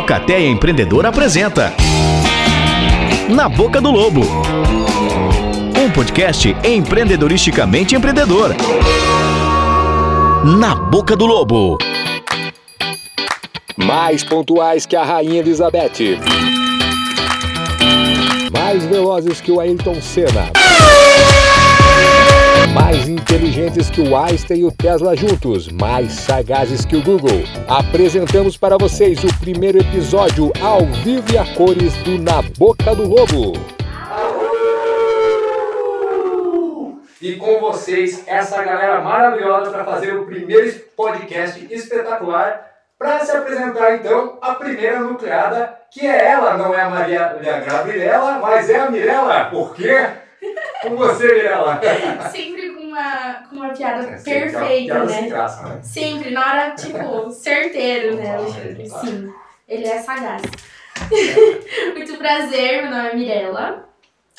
Alcateia Empreendedor apresenta Na Boca do Lobo. Um podcast empreendedoristicamente empreendedor. Na Boca do Lobo. Mais pontuais que a Rainha Elizabeth. Mais velozes que o Ayrton Senna. Mais inteligentes que o Einstein e o Tesla juntos, mais sagazes que o Google. Apresentamos para vocês o primeiro episódio ao vivo e a cores do Na Boca do Lobo. E com vocês, essa galera maravilhosa para fazer o primeiro podcast espetacular. Para se apresentar, então, a primeira nucleada, que é ela, não é a Maria Gabriela, mas é a Mirella. Por quê? Com você, Mirella. Sempre com uma, com uma piada É, perfeita, piada né? sem graça, né? Sempre, na hora, tipo, certeiro, né, Alexandre? total. Sim, ele é sagaz. Muito prazer, meu nome é Mirella.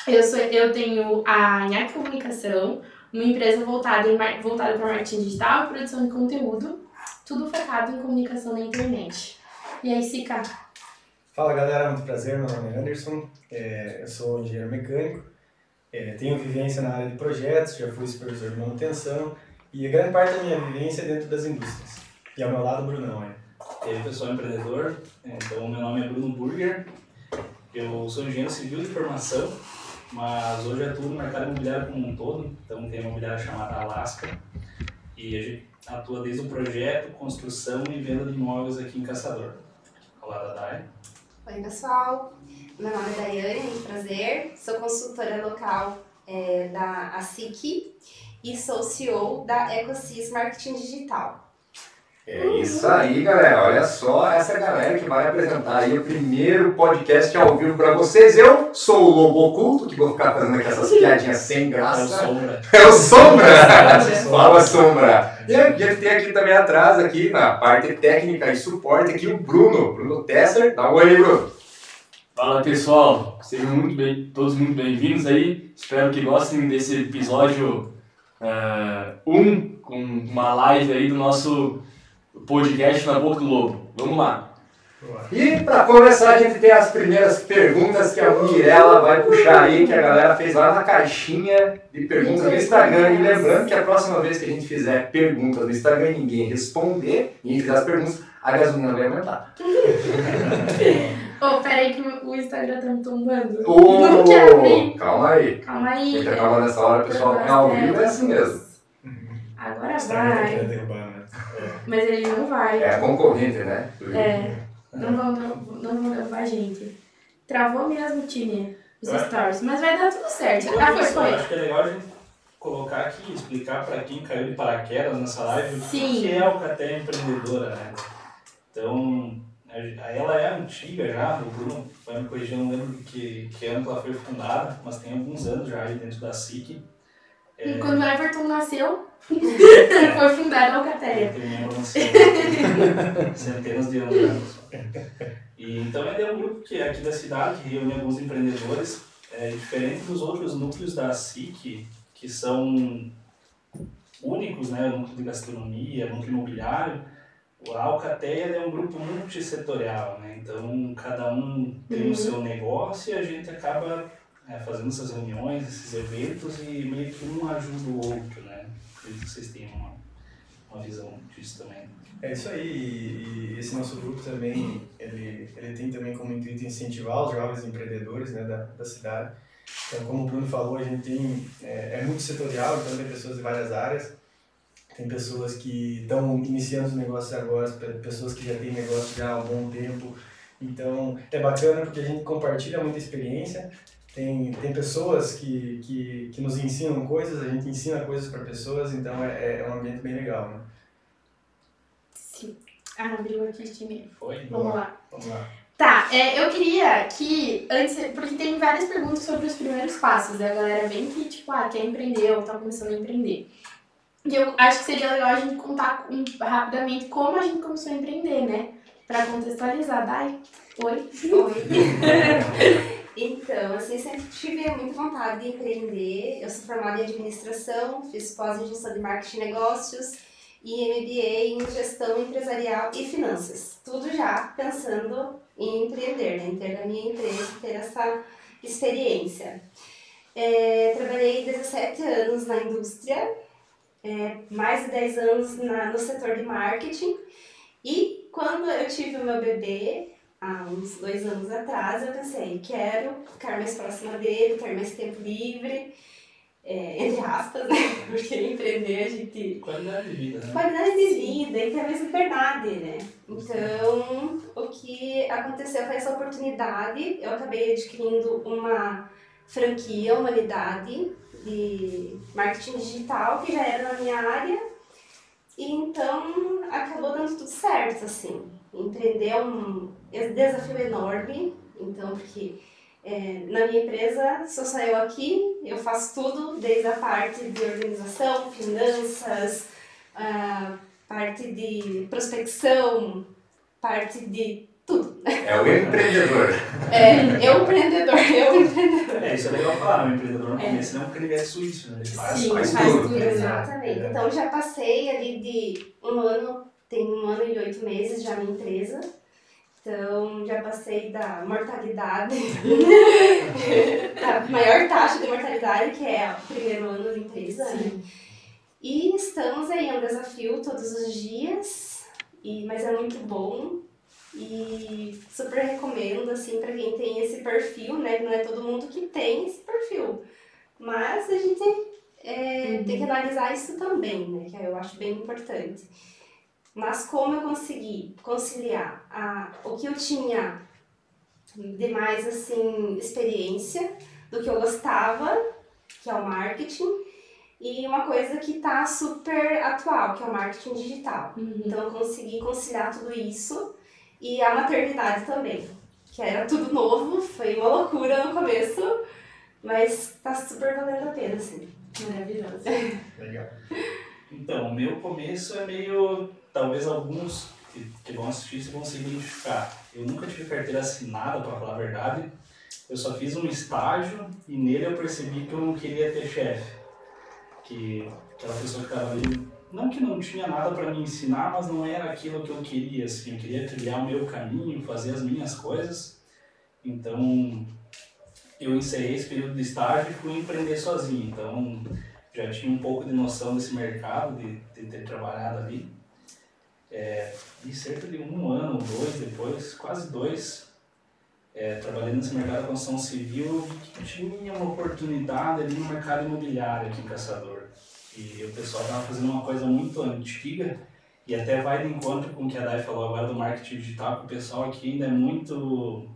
Eu, sou, eu tenho a Nhaque Comunicação, uma empresa voltada, em, voltada para marketing digital e produção de conteúdo, tudo focado em comunicação na internet. E aí, Sica? Fala galera, muito prazer, meu nome é Anderson, é, eu sou engenheiro mecânico, é, tenho vivência na área de projetos, já fui supervisor de manutenção e a grande parte da minha vivência é dentro das indústrias. E ao meu lado Brunão, é. E aí, pessoal, empreendedor. Então, meu nome é Bruno Burger. Eu sou engenheiro civil de formação, mas hoje atuo no mercado imobiliário como um todo. Então, tem uma imobiliária chamada Alaska. E a gente atua desde o projeto, construção e venda de imóveis aqui em Caçador. Ao lado da Dai. Oi, pessoal. Meu nome é Daiane, muito prazer. Sou consultora local é, da ASIC e sou CEO da EcoSys Marketing Digital. É isso aí, galera. Olha só essa galera que vai apresentar aí o primeiro podcast ao vivo para vocês. Eu sou o Lobo Oculto, que vou ficar fazendo aqui essas piadinhas sem É o graça. Sombra. É o Sombra! Fala, Sombra! E a gente tem aqui também atrás, aqui na parte técnica e suporte, aqui o Bruno. Bruno Tesser. Dá um oi aí, Bruno. Fala pessoal, sejam muito bem, todos muito bem-vindos aí. Espero que gostem desse episódio 1 um, com uma live aí do nosso podcast na Boca do Lobo. Vamos lá. E para começar, a gente tem as primeiras perguntas que a Mirella vai puxar aí, que a galera fez lá na caixinha de perguntas no Instagram. E lembrando que a próxima vez que a gente fizer perguntas no Instagram e ninguém responder, e gente fizer as perguntas, a gasolina vai aumentar. Ô, peraí que o Instagram tá me tombando. Ô, Não quero abrir. calma aí. Calma aí. Muita calma nessa hora, pessoal. É ao vivo é assim mesmo. Agora tá vai. derrubar, né? Mas ele não vai. É concorrente, né? É. Não vão, não vão derrubar a gente. Travou mesmo, time, os Vai. stories. Mas vai dar tudo certo. Outra Ah, foi, eu acho que é legal a gente colocar aqui, explicar para quem caiu de paraquedas nessa live o Sim. que é a Alcateia Empreendedora, né? Então, ela é antiga já, o Bruno vai me corrigir, não lembro que, que ano que ela foi fundada, mas tem alguns anos já aí dentro da SIC. É, E quando o Everton nasceu, foi fundada a ancião, centenas de anos já. E, então, ele é um grupo que é aqui da cidade, que reúne alguns empreendedores, é, diferente dos outros núcleos da SIC, que são únicos, né, o núcleo de gastronomia, o núcleo imobiliário, a Alcateia é um grupo multissetorial, né, então cada um tem Uhum. o seu negócio e a gente acaba é, fazendo essas reuniões, esses eventos e meio que um ajuda o outro, né, acredito que vocês tenham uma, uma visão disso também. É isso aí, e, e esse nosso grupo também, ele, ele tem também como intuito incentivar os jovens empreendedores né, da, da cidade. Então, como o Bruno falou, a gente tem, é, é muito setorial, então tem pessoas de várias áreas. Tem pessoas que estão iniciando os negócios agora, pe- pessoas que já têm negócio já há um bom tempo. Então, é bacana porque a gente compartilha muita experiência. Tem, tem pessoas que, que, que nos ensinam coisas, a gente ensina coisas para pessoas, então é, é um ambiente bem legal. Né? Sim. Ah, abriu aqui, time. Foi? Vamos lá. Vamos lá. Tá, é, eu queria que, antes, porque tem várias perguntas sobre os primeiros passos, né? A galera vem que, tipo, ah, quer empreender ou tá começando a empreender. E eu acho que seria legal a gente contar um, rapidamente como a gente começou a empreender, né? Pra contextualizar. Dai, oi. Oi. Então, assim, sempre tive muita vontade de empreender. Eu sou formada em administração, fiz pós em gestão de marketing e negócios e MBA em gestão empresarial e finanças. Tudo já pensando em empreender, né? em ter a minha empresa, ter essa experiência. É, trabalhei 17 anos na indústria, é, mais de 10 anos na, no setor de marketing e quando eu tive o meu bebê, há uns dois anos atrás, eu pensei, quero ficar mais próxima dele, ter mais tempo livre, é, entre aspas, né? Porque empreender a gente. Qualidade de vida, né? Qualidade de vida e ter mais liberdade, né? Então, o que aconteceu foi essa oportunidade. Eu acabei adquirindo uma franquia, uma unidade de marketing digital que já era na minha área. E então acabou dando tudo certo, assim. Empreender é um desafio enorme, então, porque é, na minha empresa, só eu aqui, eu faço tudo, desde a parte de organização, finanças, a parte de prospecção, parte de. É o empreendedor. É, eu empreendedor, eu empreendedor. É, isso é legal falar, o empreendedor no É. começo não é um canivete suíço, né? Ele faz, Sim, faz faz tudo. tudo, né? exatamente. É. Então já passei ali de um ano, tem um ano e oito meses já na empresa. Então já passei da mortalidade, da maior taxa de mortalidade, que é o primeiro ano da empresa. né? E estamos aí, é um desafio todos os dias, e, mas é muito bom. E super recomendo, assim, para quem tem esse perfil, né? Não é todo mundo que tem esse perfil. Mas a gente é, tem que analisar isso também, né? Que eu acho bem importante. Mas como eu consegui conciliar a, o que eu tinha de mais, assim, experiência, do que eu gostava, que é o marketing, e uma coisa que tá super atual, que é o marketing digital. Então eu consegui conciliar tudo isso e a maternidade também, que era tudo novo, foi uma loucura no começo, mas tá super valendo a pena, assim. Maravilhoso. Legal. Então, o meu começo é meio. Talvez alguns que, vão assistir se vão se identificar. Eu nunca tive carteira assinada, para falar a verdade. Eu só fiz um estágio e nele eu percebi que eu não queria ter chefe. Que aquela pessoa que estava ali, não que não tinha nada para me ensinar, mas não era aquilo que eu queria. Assim, eu queria trilhar o meu caminho, fazer as minhas coisas. Então, eu encerrei esse período de estágio e fui empreender sozinho. Então, já tinha um pouco de noção desse mercado, de, de ter trabalhado ali. É, e cerca de um ano, dois depois, quase dois, é, trabalhando nesse mercado da construção civil, que tinha uma oportunidade ali no mercado imobiliário aqui em Caçador. E o pessoal estava fazendo uma coisa muito antiga, e até vai de encontro com o que a Dai falou agora do marketing digital, que o pessoal aqui ainda é muito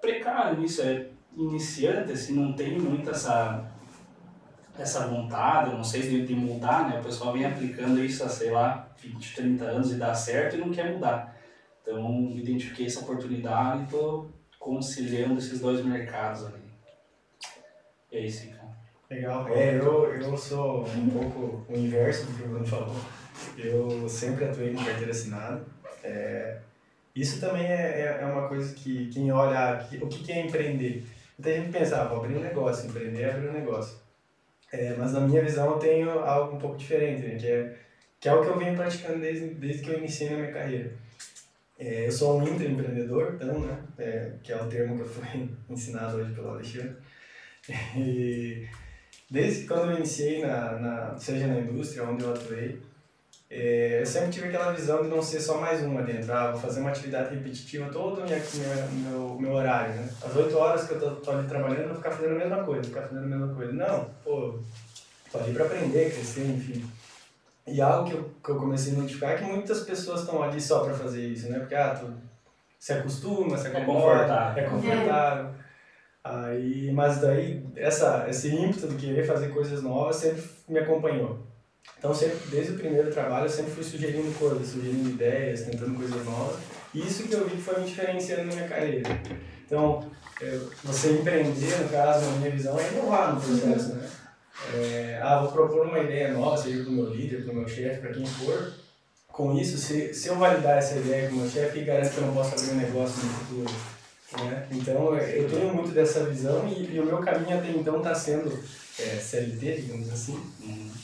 precário nisso, é iniciante, assim, não tem muito essa, essa vontade, não sei de, de mudar, né? O pessoal vem aplicando isso há, sei lá, 20, 30 anos e dá certo e não quer mudar. Então, identifiquei essa oportunidade e estou conciliando esses dois mercados ali. É isso. Legal. É, eu, eu sou um pouco o inverso do que o Bruno falou. Eu sempre atuei com carteira assinada. É, isso também é, é é uma coisa que quem olha que- o que que é empreender. Muita gente pensa, ah, vou abrir um negócio, empreender é abrir um negócio. É, mas na minha visão eu tenho algo um pouco diferente, né? que, é, que é o que eu venho praticando desde, desde que eu iniciei na minha carreira. É, eu sou um intraempreendedor, então, né? É, que é o termo que eu fui ensinado hoje pelo Alexandre. E desde quando eu iniciei, na, na, seja na indústria onde eu atuei, é, eu sempre tive aquela visão de não ser só mais uma dentro. Ah, vou fazer uma atividade repetitiva todo o meu, meu, meu horário, né? As oito horas que eu tô, tô ali trabalhando, eu vou ficar fazendo a mesma coisa, ficar fazendo a mesma coisa. Não, pô, tô ali para aprender, crescer, enfim. E algo que eu, que eu comecei a identificar é que muitas pessoas estão ali só para fazer isso, né? Porque, ah, tu se acostuma, se acomoda, confortável. é confortável. Aí, mas daí, essa, esse ímpeto de querer fazer coisas novas sempre me acompanhou. Então, sempre, desde o primeiro trabalho, eu sempre fui sugerindo coisas, sugerindo ideias, tentando coisas novas. E isso que eu vi foi me diferenciando na minha carreira. Então, é, você empreender, no caso, na minha visão, é inovar no processo, né? É, ah, vou propor uma ideia nova, seja para o meu líder, para o meu chefe, para quem for. Com isso, se, se eu validar essa ideia com o meu chefe, garante que eu não posso abrir um negócio no futuro. Né? Então, eu tenho muito dessa visão e, e o meu caminho até então está sendo é, CLT, digamos assim.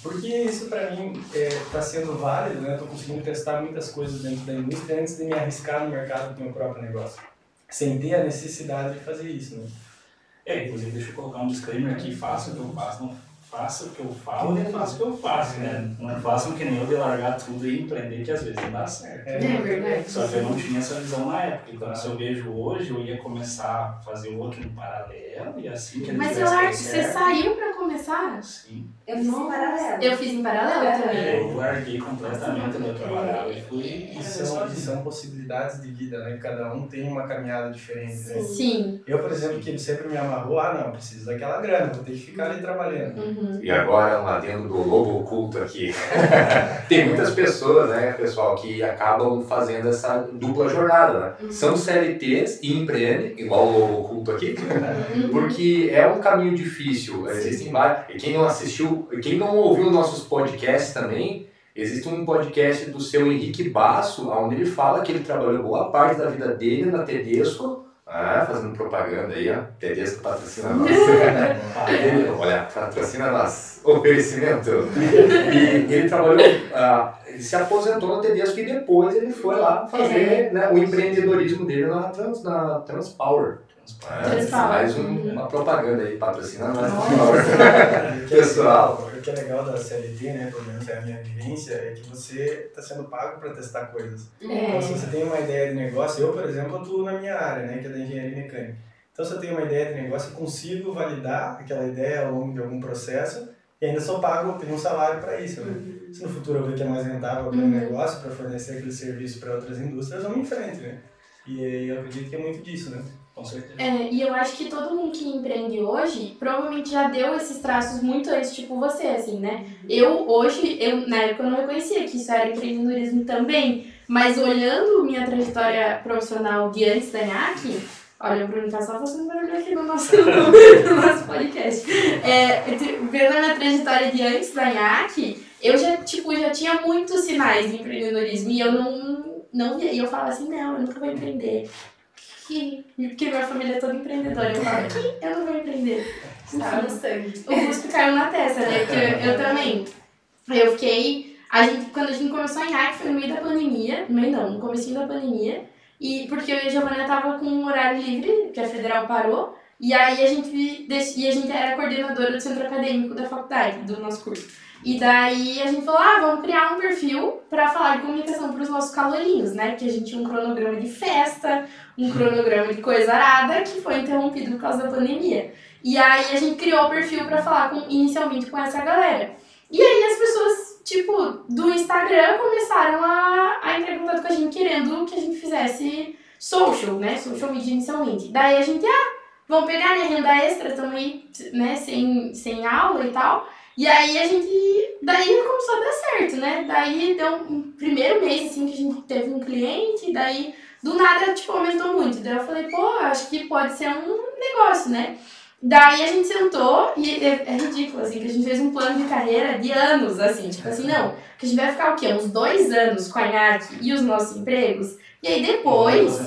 Porque isso para mim está sendo válido, né? Estou conseguindo testar muitas coisas dentro da indústria antes de me arriscar no mercado do meu próprio negócio, sem ter a necessidade de fazer isso, né? É, inclusive deixa eu colocar um disclaimer aqui, faça o que eu faço, não faça o que eu falo, nem faça o que eu faço, né? Não façam que nem eu de largar tudo e empreender, que às vezes não dá certo. É verdade. Só que eu não tinha essa visão na época. Então, se eu vejo hoje, eu ia começar a fazer outro em paralelo e assim que ele Mas eu acho que você saiu pra começar? Sim. Eu fiz em paralelo. Eu fiz em paralelo também. Eu larguei completamente o meu trabalho e fui E são, e possibilidades de vida, né? Cada um tem uma caminhada diferente, né? Sim. Eu, por exemplo, que ele sempre me amarrou, ah, não, preciso daquela grana, vou ter que ficar ali trabalhando. Uhum. E agora, lá dentro do lobo oculto aqui, tem muitas pessoas, né, pessoal, que acabam fazendo essa dupla jornada, né? São CLTs e empreendem, igual o lobo oculto aqui, porque é um caminho difícil. Existem vários. E quem não assistiu, quem não ouviu nossos podcasts também, existe um podcast do seu Henrique Basso, onde ele fala que ele trabalhou boa parte da vida dele na Tedesco. Ah, fazendo propaganda aí, ó. Tedesco patrocina nós. Ele- Olha, patrocina nós. Oferecimento. E ele trabalhou, ah, ele se aposentou no Tedesco e depois ele foi lá fazer né, o empreendedorismo dele na, Trans, na Transpower. Ah, Transpower. mais um- uma propaganda aí, patrocina nós. O que é Pessoal. legal- O que é legal da CLT, né, pelo menos é a minha vivência, é que você está sendo pago para testar coisas. Então, se É. você tem uma ideia de negócio, eu, por exemplo, atuo na minha área, né, que é da engenharia mecânica. Então, se eu tenho uma ideia de negócio, eu consigo validar aquela ideia ao longo de algum processo e ainda sou pago, tenho um salário para isso. Né? Se no futuro eu ver que é mais rentável abrir um negócio para fornecer aquele serviço para outras indústrias, vamos em frente, né? E aí eu acredito que é muito disso, né? Com certeza. É, e eu acho que todo mundo que empreende hoje provavelmente já deu esses traços muito antes, tipo você, assim, né? Eu, hoje, eu, na época eu não reconhecia que isso era empreendedorismo também, mas olhando minha trajetória profissional de antes da NAC, olha, o Bruno tá só fazendo barulho aqui no nosso, no nosso podcast. É, vendo a minha trajetória de antes da NAC, eu já, tipo, já tinha muitos sinais de empreendedorismo e eu não, não via. E eu falava assim, não, eu nunca vou empreender. Que, porque minha família é toda empreendedora. Eu falava, que eu não vou empreender. Estava no sangue. O cuspe caiu na testa, né? Porque eu, eu também. Eu fiquei. A gente, quando a gente começou em hack foi no meio da pandemia. No meio não, no comecinho da pandemia. E porque eu e a Giovana tava com um horário livre, que a federal parou. E aí a gente, e a gente era coordenadora do centro acadêmico da faculdade, do nosso curso. E daí a gente falou, ah, vamos criar um perfil pra falar de comunicação pros nossos calorinhos, né? Porque a gente tinha um cronograma de festa, um cronograma de coisa arada, que foi interrompido por causa da pandemia. E aí a gente criou o perfil pra falar com, inicialmente com essa galera. E aí as pessoas, tipo, do Instagram começaram a, a entrar em contato com a gente querendo que a gente fizesse social, né? Social media inicialmente. Daí a gente, ah, vamos pegar minha renda extra, aí, né, sem, sem aula e tal. E aí a gente, daí começou a dar certo, né? Daí deu um primeiro mês, assim, que a gente teve um cliente, daí do nada, tipo, aumentou muito. Daí eu falei, pô, acho que pode ser um negócio, né? Daí a gente sentou e é, é ridículo, assim, que a gente fez um plano de carreira de anos, assim, tipo assim, não, que a gente vai ficar o quê? Uns dois anos com a INAC e os nossos empregos? E aí depois,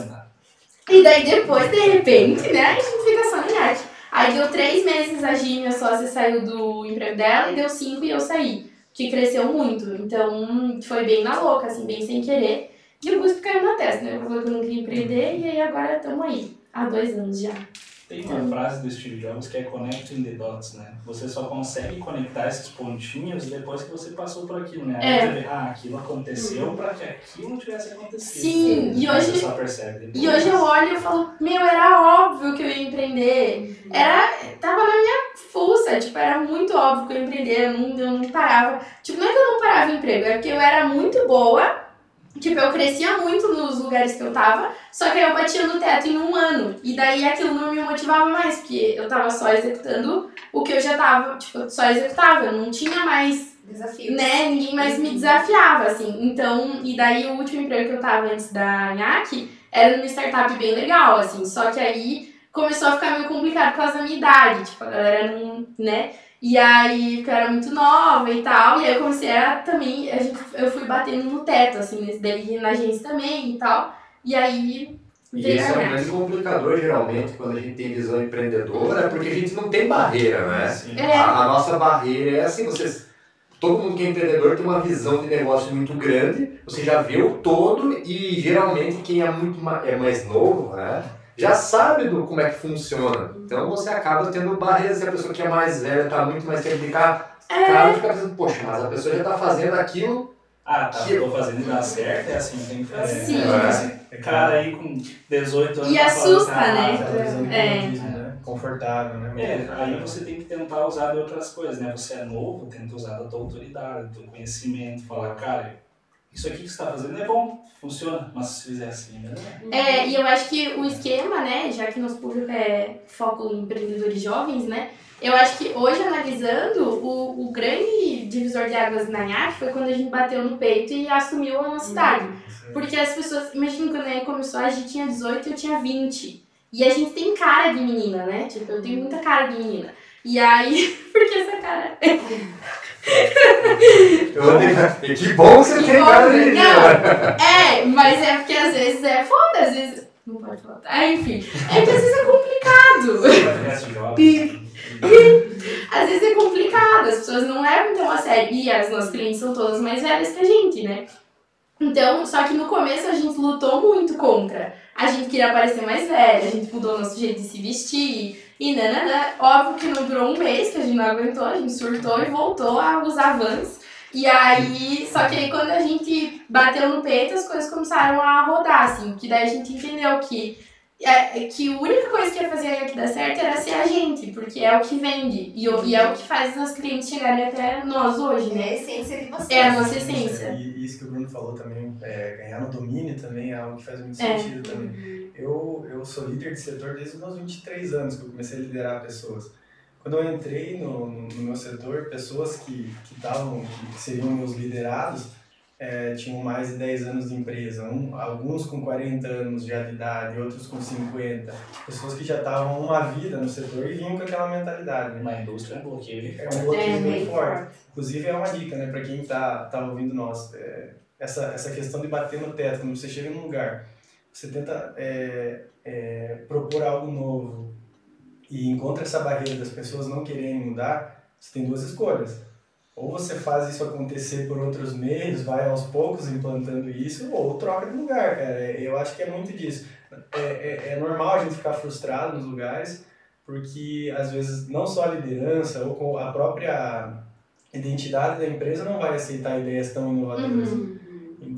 e daí depois, de repente, né, a gente fica só no INAC. Aí deu três meses, a Gi, minha sócia, saiu do emprego dela, e deu cinco e eu saí, que cresceu muito. Então, foi bem na louca, assim, bem sem querer. E o Guspe caiu na testa, né? Eu falei que eu não queria empreender, e aí agora estamos aí, há dois anos já. Tem uma frase do Steve Jobs que é connecting the dots, né? Você só consegue conectar esses pontinhos depois que você passou por aquilo, né? É. você vê, ah, aquilo aconteceu para que aquilo não tivesse acontecido. Sim, e hoje- só percebe. E hoje eu olho e falo, meu, era óbvio que eu ia empreender. Era, tava na minha fuça, tipo, era muito óbvio que eu ia empreender, eu não, eu não parava. Tipo, não é que eu não parava em emprego, é porque eu era muito boa, tipo, eu crescia muito nos lugares que eu tava, só que aí eu batia no teto em um ano. E daí aquilo não me motivava mais, porque eu tava só executando o que eu já tava, tipo, eu só executava, eu não tinha mais Desafio. né, ninguém mais me desafiava, assim. Então, e daí o último emprego que eu tava antes da NHAC era numa startup bem legal, assim. Só que aí começou a ficar meio complicado por causa da minha idade. Tipo, a galera não, né? E aí, porque eu era muito nova e tal. E aí eu comecei a também, a gente, eu fui batendo no teto, assim, nesse daí na agência também e tal. E aí. E esse é um NHAC. grande complicador, geralmente, quando a gente tem visão empreendedora, é porque a gente não tem barreira, né? É. A, a nossa barreira é assim, vocês todo mundo que é empreendedor tem uma visão de negócio muito grande, você já vê o todo e geralmente quem é muito ma- é mais novo, né? Já sabe do, como é que funciona. Então você acaba tendo barreiras e a pessoa que é mais velha está muito mais tempo de cá, cara fica pensando, poxa, mas a pessoa já está fazendo aquilo. Ah, tá, Que- tô fazendo e dá certo, é assim, tem que fazer. Sim. É, esse cara aí com 18 anos. E tá falando, assusta, "Ah, né? De É. né? Confortável, né? É, aí você tem que tentar usar de outras coisas, né? Você é novo, tenta usar da tua autoridade, do teu conhecimento, falar, cara, isso aqui que você está fazendo é bom, funciona, mas se fizer assim, né? É, e eu acho que o esquema, né, já que nosso público é foco em empreendedores jovens, né, eu acho que hoje, analisando, o, o grande divisor de águas na NHAC foi quando a gente bateu no peito e assumiu a nossa idade. Porque as pessoas, imagina quando a começou, a gente tinha 18 e eu tinha 20. E a gente tem cara de menina, né? Tipo, eu tenho muita cara de menina. E aí, porque essa cara. Eu, que bom que você Que tem cara de. É, mas é porque às vezes é foda, às vezes. Não pode falar. Ah, enfim. É que às vezes é complicado. Às vezes é complicado, as pessoas não levam tão a sério. E as nossas clientes são todas mais velhas que a gente, né? Então, só que no começo a gente lutou muito contra. A gente queria parecer mais velha, a gente mudou nosso jeito de se vestir e nananã. Óbvio que não durou um mês, que a gente não aguentou, a gente surtou e voltou a usar vans. E aí, só que aí quando a gente bateu no peito, as coisas começaram a rodar, assim, que daí a gente entendeu que é, que a única coisa que ia fazer aqui dar certo era ser a gente, porque é o que vende e, e é o que faz os clientes chegarem até nós hoje, É a né? essência de você. É a nossa essência. E isso que o Bruno falou também, é, ganhar no domínio também é algo que faz muito É. sentido também. Eu, eu sou líder de setor desde os meus 23 anos que eu comecei a liderar pessoas. Quando eu entrei no, no, no meu setor, pessoas que que estavam, que seriam meus liderados, é, tinham mais de 10 anos de empresa, um, alguns com 40 anos já de idade, outros com 50. Pessoas que já estavam uma vida no setor e vinham com aquela mentalidade. né? Uma indústria é um bloqueio. É um bloqueio É, bem bem forte. Inclusive é uma dica, né, para quem tá, tá ouvindo nós. É, essa, essa questão de bater no teto, quando você chega num lugar, você tenta é, é, propor algo novo e encontra essa barreira das pessoas não quererem mudar, você tem duas escolhas. Ou você faz isso acontecer por outros meios, vai aos poucos implantando isso, ou troca de lugar, cara. É, Eu acho que é muito disso. É, é, é normal a gente ficar frustrado nos lugares, porque às vezes não só a liderança ou a própria identidade da empresa não vai aceitar ideias tão inovadoras. Uhum.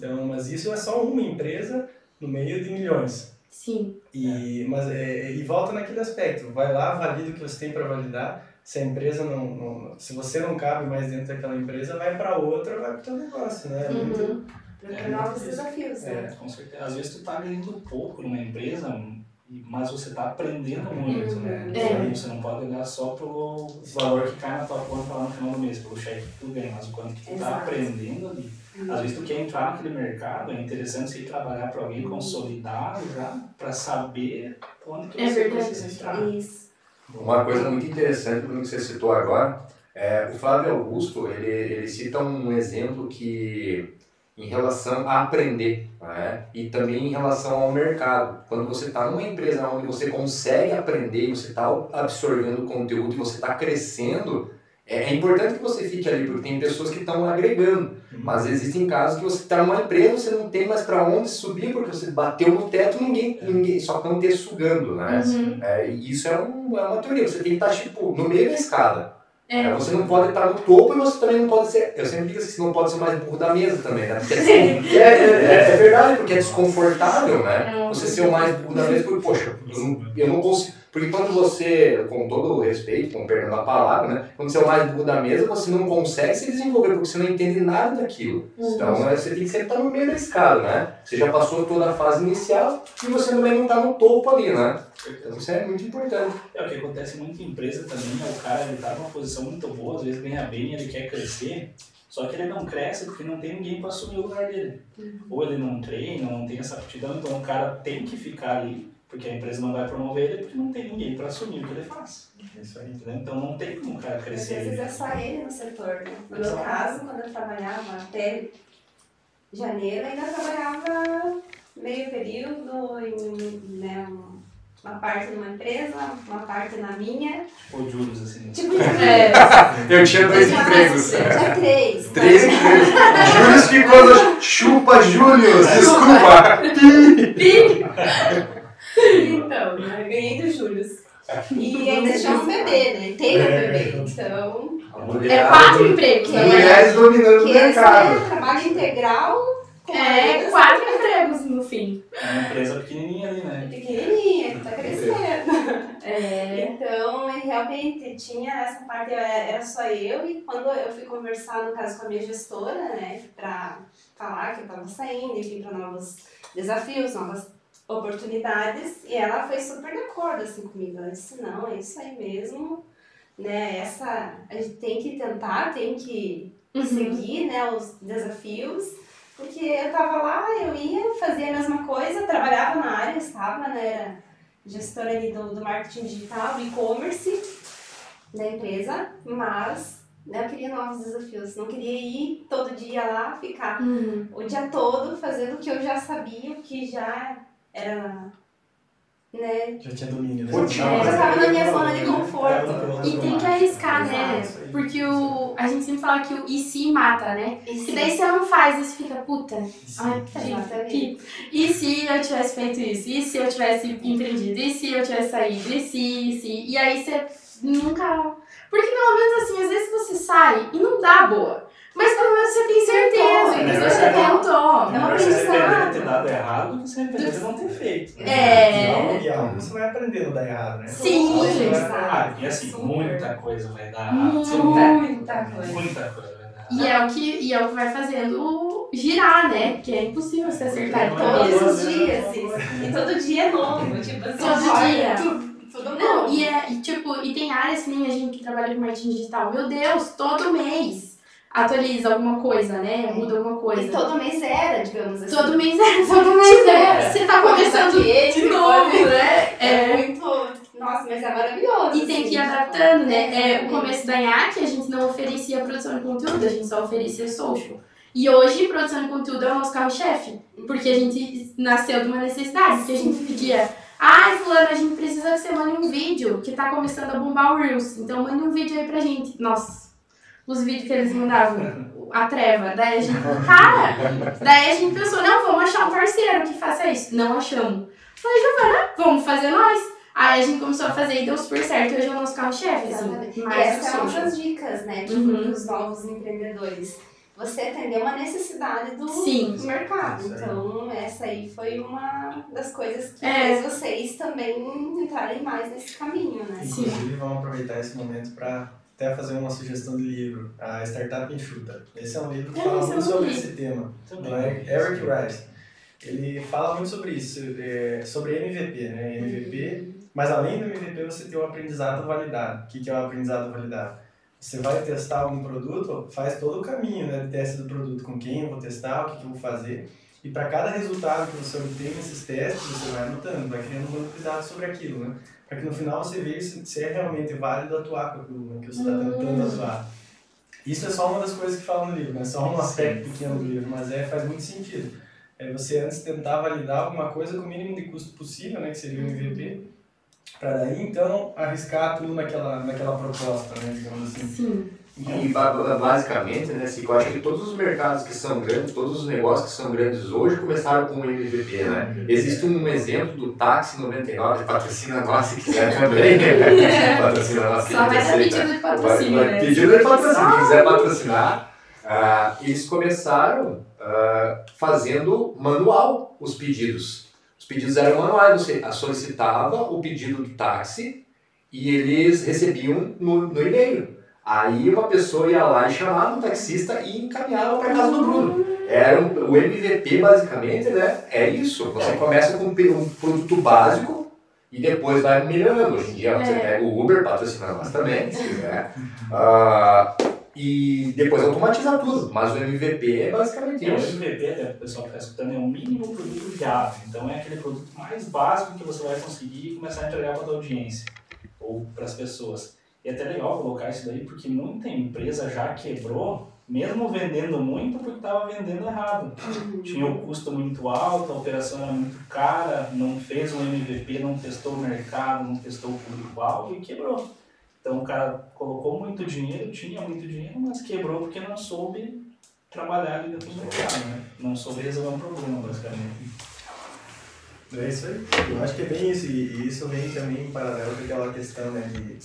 Então, mas isso é só uma empresa no meio de milhões. Sim. E, mas, é, e volta naquele aspecto, vai lá, valida o que você tem para validar. Se a empresa não, não- se você não cabe mais dentro daquela empresa, vai para outra, vai para o teu negócio, né? É muito- Uhum. Para novos desafios, né? É, com certeza. Às vezes tu tá ganhando pouco numa empresa, mas você tá aprendendo muito, né? É. Então, Você não pode olhar só pelo valor que cai na tua conta lá no final do mês, pelo cheque que tu ganha, mas o quanto que tu tá Exato. aprendendo ali. Às vezes tu quer entrar naquele mercado, é interessante você ir trabalhar para alguém consolidado já, para saber onde que É você verdade. precisa entrar. Isso. Uma coisa muito interessante, Bruno, que você citou agora, é, o Flávio Augusto, ele, ele cita um exemplo que, em relação a aprender, né? e também em relação ao mercado. Quando você está numa empresa onde você consegue aprender, você está absorvendo conteúdo e você está crescendo, é, é importante que você fique ali, porque tem pessoas que estão agregando. Mas existem casos que você está numa empresa, você não tem mais para onde subir, porque você bateu no teto ninguém, ninguém só estão te sugando, né? Uhum. É, e isso é, um, é uma teoria, você tem que estar tipo, no meio da escada. É. É, você não pode estar no topo e você também não pode ser. Eu sempre digo assim, você não pode ser o mais burro da mesa também, né? É, é, é- é verdade, porque é desconfortável, né? É. Você ser o mais burro da mesa, porque, poxa, eu não, eu não consigo. Porque quando você, com todo o respeito, com perdão da palavra, né? Quando você é o mais burro da mesa, você não consegue se desenvolver, porque você não entende nada daquilo. Então é, você tem que sempre estar no meio da escada, né? Você já passou toda a fase inicial e você também não está no topo ali, né? Então isso é muito importante. É o que acontece muito em empresa também, é o cara ele tá numa posição muito boa, às vezes ganha bem, ele quer crescer, só que ele não cresce porque não tem ninguém para assumir o lugar dele. Ou ele não treina, não tem essa aptidão, então o cara tem que ficar ali, porque a empresa não vai promover ele porque não tem ninguém para assumir o que ele faz. É Isso aí. Entendeu? Então não tem como o cara Às crescer. vezes ali. é só ele no setor? No meu caso, quando eu trabalhava até janeiro, ainda trabalhava meio período, em, né, um- Uma parte numa empresa, uma parte na minha. Ou juros, assim. Tipo, É, Eu tinha dois Eu empregos. tinha três. Três empregos. Július ficou no chupa, Július. Desculpa. Então, eu ganhei do Júlio. E ainda tinha um bebê, né? Tem um bebê. Então, é quatro empregos, Que né? Mulheres dominando o que mercado. é trabalho integral com É, quatro empregos no fim. É uma empresa pequenininha ali, né? pequenininha, tá crescendo. É. Então, e realmente tinha essa parte, era só eu, e quando eu fui conversar, no caso, com a minha gestora, né, pra falar que eu tava saindo, enfim, para novos desafios, novas oportunidades, e ela foi super de acordo, assim, comigo. Ela disse, não, é isso aí mesmo, né, essa, a gente tem que tentar, tem que Uhum. seguir, né, os desafios, porque eu tava lá, eu ia, fazia a mesma coisa, trabalhava na área, estava, né, era gestora ali do, do marketing digital, e-commerce da empresa, mas né, eu queria novos desafios, não queria ir todo dia lá, ficar Uhum. o dia todo fazendo o que eu já sabia, o que já era, né, Já tinha domínio, né? Rotina. eu já tava na minha zona de conforto. E tem que arriscar, né? Isso. Porque o, a gente sempre fala que o e se mata, né? E Que sim, daí você não faz, aí você fica, puta, ai, que, e se eu tivesse feito isso? E se eu tivesse empreendido? E se eu tivesse saído? E se, e se? E aí você nunca. Porque pelo menos assim, às vezes você sai e não dá boa. Mas pelo menos você tem certeza, É que melhor você você- tentou. É se arrepender de ter dado errado do que se arrepender de não ter feito. É. Não, e algo você vai aprendendo a dar errado, né? Sim. Você vai Exato. Ah, e assim, Super. muita coisa vai dar errado. Você não tem- Muita coisa. Muita coisa vai dar errado. E é, o que, e é o que vai fazendo girar, né? Porque é impossível você acertar Todos os dias, isso. E todo dia é novo, tipo assim, Todo dia. Tudo, tudo Não, novo. e, é, e, tipo, e tem áreas que nem a gente que trabalha com marketing digital. Meu Deus, todo mês atualiza alguma coisa, né? Muda alguma E coisa. todo mês era, digamos assim. Todo mês é, todo mês é. Você tá começando de novo, né? É É. muito. Nossa, mas é maravilhoso. E tem que ir assim. adaptando, né? É, o começo da IAC a gente não oferecia produção de conteúdo, a gente só oferecia social. E hoje, produção de conteúdo é o nosso carro-chefe. Porque a gente nasceu de uma necessidade, porque a gente pedia, ai, fulano, a gente precisa que você mande um vídeo que tá começando a bombar o Reels. Então manda um vídeo aí pra gente. Nossa, os vídeos que eles mandavam, a treva. Daí a gente, cara, daí a gente pensou, não, vamos achar um parceiro que faça isso. Não achamos. Falei, Giovana, vamos fazer nós. Aí a gente começou a fazer e deu super certo. Hoje é o nosso carro-chefe, assim. Exatamente. E Mais essa é o uma social. das dicas, né? Tipo, Uhum. dos novos empreendedores. Você atender uma necessidade do Sim. do mercado. Então, essa aí foi uma das coisas que É. fez vocês também entrarem mais nesse caminho, né? Sim. Inclusive, vamos aproveitar esse momento para até fazer uma sugestão de livro, A Startup Enxuta. Esse é um livro que É, fala eu muito sobre esse tema, do Eric Rice. Ele fala muito sobre isso, é, sobre MVP, né? MVP, mas além do MVP você tem o aprendizado validado. O que é o aprendizado validado? Você vai testar algum produto, faz todo o caminho né, de teste do produto, com quem eu vou testar, o que, que eu vou fazer. E para cada resultado que você obtém nesses testes, você vai anotando, vai criando um banco de dados sobre aquilo, né? Para que no final você veja se, se é realmente válido atuar com aquilo né, que você está tentando atuar. Isso é só uma das coisas que fala no livro, né? Só um aspecto pequeno do livro, mas é, faz muito sentido. É você antes tentar validar alguma coisa com o mínimo de custo possível, né? Que seria o MVP, para daí então arriscar tudo naquela, naquela proposta, né? Digamos assim. Sim. E ba- ba- basicamente, né, Cico, eu acho que todos os mercados que são grandes, todos os negócios que são grandes hoje começaram com o MVP, né? Existe um exemplo do Táxi 99, patrocina nós se quiser também. patrocina nós quem Só vai aceita. pedido de patrocínio, né? Pedido de patrocínio, quem quiser patrocinar. ah, eles começaram ah, fazendo manual os pedidos. Os pedidos eram manuais, você solicitava o pedido do táxi e eles recebiam no, no e-mail. Aí uma pessoa ia lá e chamava um taxista e encaminhava para casa do Bruno. Era um- o MVP basicamente, né? É isso. Você começa com um produto básico e depois vai melhorando. Hoje em dia você É. pega o Uber, patrocina nós também, se quiser. Ah, e depois automatiza tudo. Mas o MVP é basicamente E o isso. MVP, até o pessoal que está escutando, é um mínimo produto viável. Então é aquele produto mais básico que você vai conseguir começar a entregar para a tua audiência ou para as pessoas. E é até legal colocar isso daí, porque muita empresa já quebrou mesmo vendendo muito, porque estava vendendo errado. Tinha o custo muito alto, a operação era muito cara, não fez um MVP, não testou o mercado, não testou o público-alvo e quebrou. Então o cara colocou muito dinheiro, tinha muito dinheiro, mas quebrou porque não soube trabalhar ali dentro do mercado, né? Não soube resolver um problema, basicamente. É isso aí. Eu acho que é bem isso. E isso vem também em paralelo com aquela questão, né, de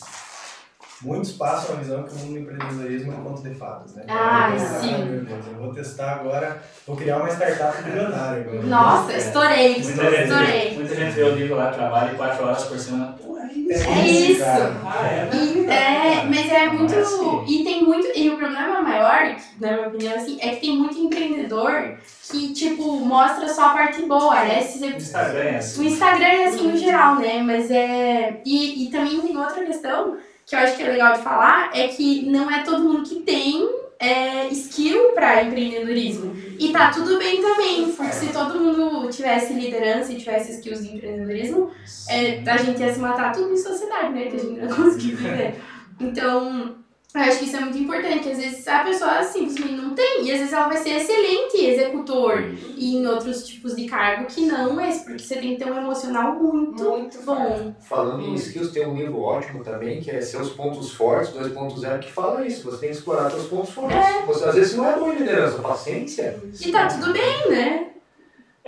Muitos passam a visão que o mundo do empreendedorismo é um conto de fadas, né? Ah, sim. Meu Deus, eu vou testar agora, vou criar uma startup bilionária agora. Nossa, estourei, Muita gente, estourei. muita gente vê o livro lá, trabalha quatro horas por semana. Pô, é isso. É isso. Ah, é, E, né? é, mas é muito. Não é assim. E tem muito. E o problema maior, na minha opinião, assim, é que tem muito empreendedor que, tipo, mostra só a parte boa, né? Se O Instagram é O assim. Instagram é assim no geral, né? Mas é. E, e também tem outra questão que eu acho que é legal de falar: é que não é todo mundo que tem é, skill para empreendedorismo. E tá tudo bem também, porque se todo mundo tivesse liderança e tivesse skills de empreendedorismo, é, a gente ia se matar tudo em sociedade, né? Que a gente não ia conseguir viver. Então. Eu acho que isso é muito importante, às vezes a pessoa simplesmente não tem, e às vezes ela vai ser excelente executor e em outros tipos de cargo que não esse, porque você tem que ter um emocional muito, Muito bom. Falando em skills, tem um livro ótimo também, que é Seus Pontos Fortes 2.0, que fala isso. Você tem que explorar seus pontos fortes. Você, às vezes não é boa em liderança, paciência. E tá tudo bem, né?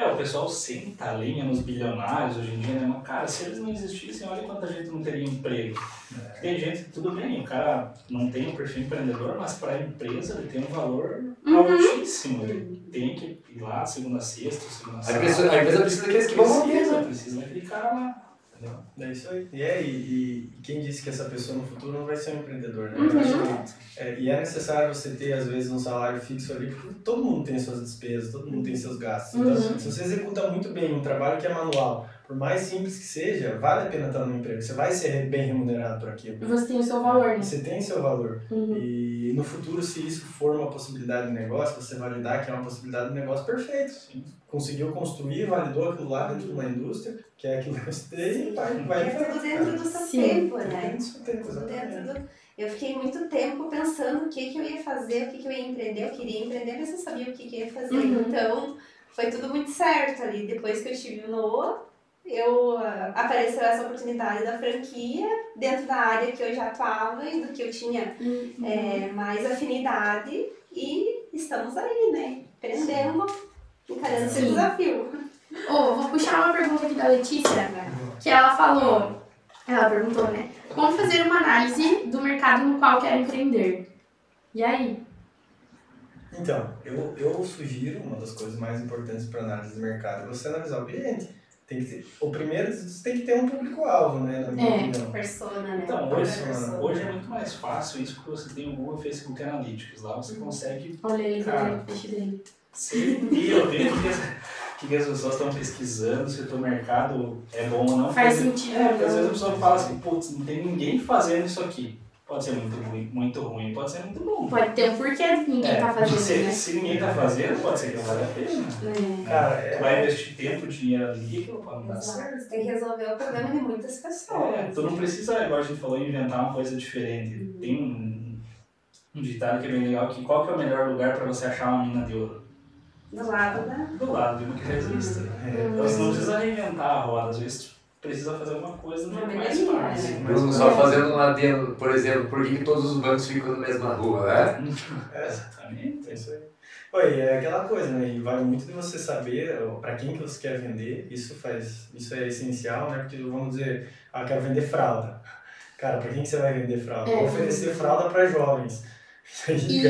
É, o pessoal senta a linha nos bilionários hoje em dia, né? Mas, cara, se eles não existissem, olha quanta gente não teria emprego. Tem gente que tudo bem, o cara não tem o perfil empreendedor, mas para a empresa ele tem um valor Uhum. altíssimo. Ele tem que ir lá segunda a sexta, segunda a A sábado. empresa, a empresa precisa daqueles que vão manter, Precisa, né? precisa daquele cara lá. É isso aí. E, é, e, e quem disse que essa pessoa no futuro não vai ser um empreendedor, né? Uhum. Que, é, e é necessário você ter, às vezes, um salário fixo ali, porque todo mundo tem suas despesas, todo mundo tem seus gastos. Então, Uhum. se você executa muito bem um trabalho que é manual, por mais simples que seja, vale a pena estar no emprego. Você vai ser bem remunerado por aquilo. Você tem o seu valor, né? Você tem seu valor. Uhum. E no futuro, se isso for uma possibilidade de negócio, você validar que é uma possibilidade de negócio, perfeito. Conseguiu construir, validou aquilo lá dentro de uma indústria, que é aquilo que eu estudei, e vai, vai É tudo dentro do seu Sim. tempo, Tudo né? dentro do seu tempo, Tudo dentro exatamente. do... Eu fiquei muito tempo pensando o que, que eu ia fazer, o que, que eu ia empreender. Eu queria empreender, mas não sabia o que, que eu ia fazer. Uhum. Então, foi tudo muito certo ali. Depois que eu tive o Noah, eu, ah, apareceu essa oportunidade da franquia dentro da área que eu já atuava e do que eu tinha Uhum. é, mais afinidade. E estamos aí, né? Empreendendo, encarando esse desafio. Ô, vou puxar uma pergunta aqui da Letícia, que ela falou, ela perguntou, né? Como fazer uma análise do mercado no qual quer empreender? E aí? Então, eu, eu sugiro, uma das coisas mais importantes para análise de mercado, é você analisar o cliente. Tem que ter, o primeiro, você tem que ter um público-alvo, né? Na minha É. opinião. Persona, né? Então, hoje, persona. hoje é muito mais fácil isso porque você tem o Google Facebook Analytics. Lá você consegue Olha ele, Cara. né? Peixe dele. seguir, ver o que, que as pessoas estão pesquisando, se o teu mercado é bom ou não. Faz Porque- sentido, É, porque às né? vezes a pessoa fala assim, putz, não tem ninguém fazendo isso aqui. Pode ser muito ruim, muito ruim, pode ser muito bom. Pode ter um porquê ninguém É, tá se, fazendo, né? se ninguém tá fazendo, pode ser que não vale a pena. É. Cara, Tu é, vai investir tempo, dinheiro ali, que pode não dar Exato. certo. Você tem que resolver o problema de muitas pessoas. É, tu não precisa, igual a gente falou, inventar uma coisa diferente. Tem um, um ditado que é bem legal, que qual que é o melhor lugar para você achar uma mina de ouro? Do lado da. Do lado de uma que já existe. é, Então você não precisa reinventar a roda, às vezes tu precisa fazer alguma coisa jeito mais fácil. né? Bruno, só fazendo um adendo, por exemplo, por que, que todos os bancos ficam na mesma rua, né? Exatamente. É isso aí. Oi, é aquela coisa, né? E vai muito de você saber para quem que você quer vender. Isso faz, isso é essencial, né? Porque vamos dizer, ah, quero vender fralda. Cara, para quem que você vai vender fralda? É. Vou oferecer fralda para jovens. Isso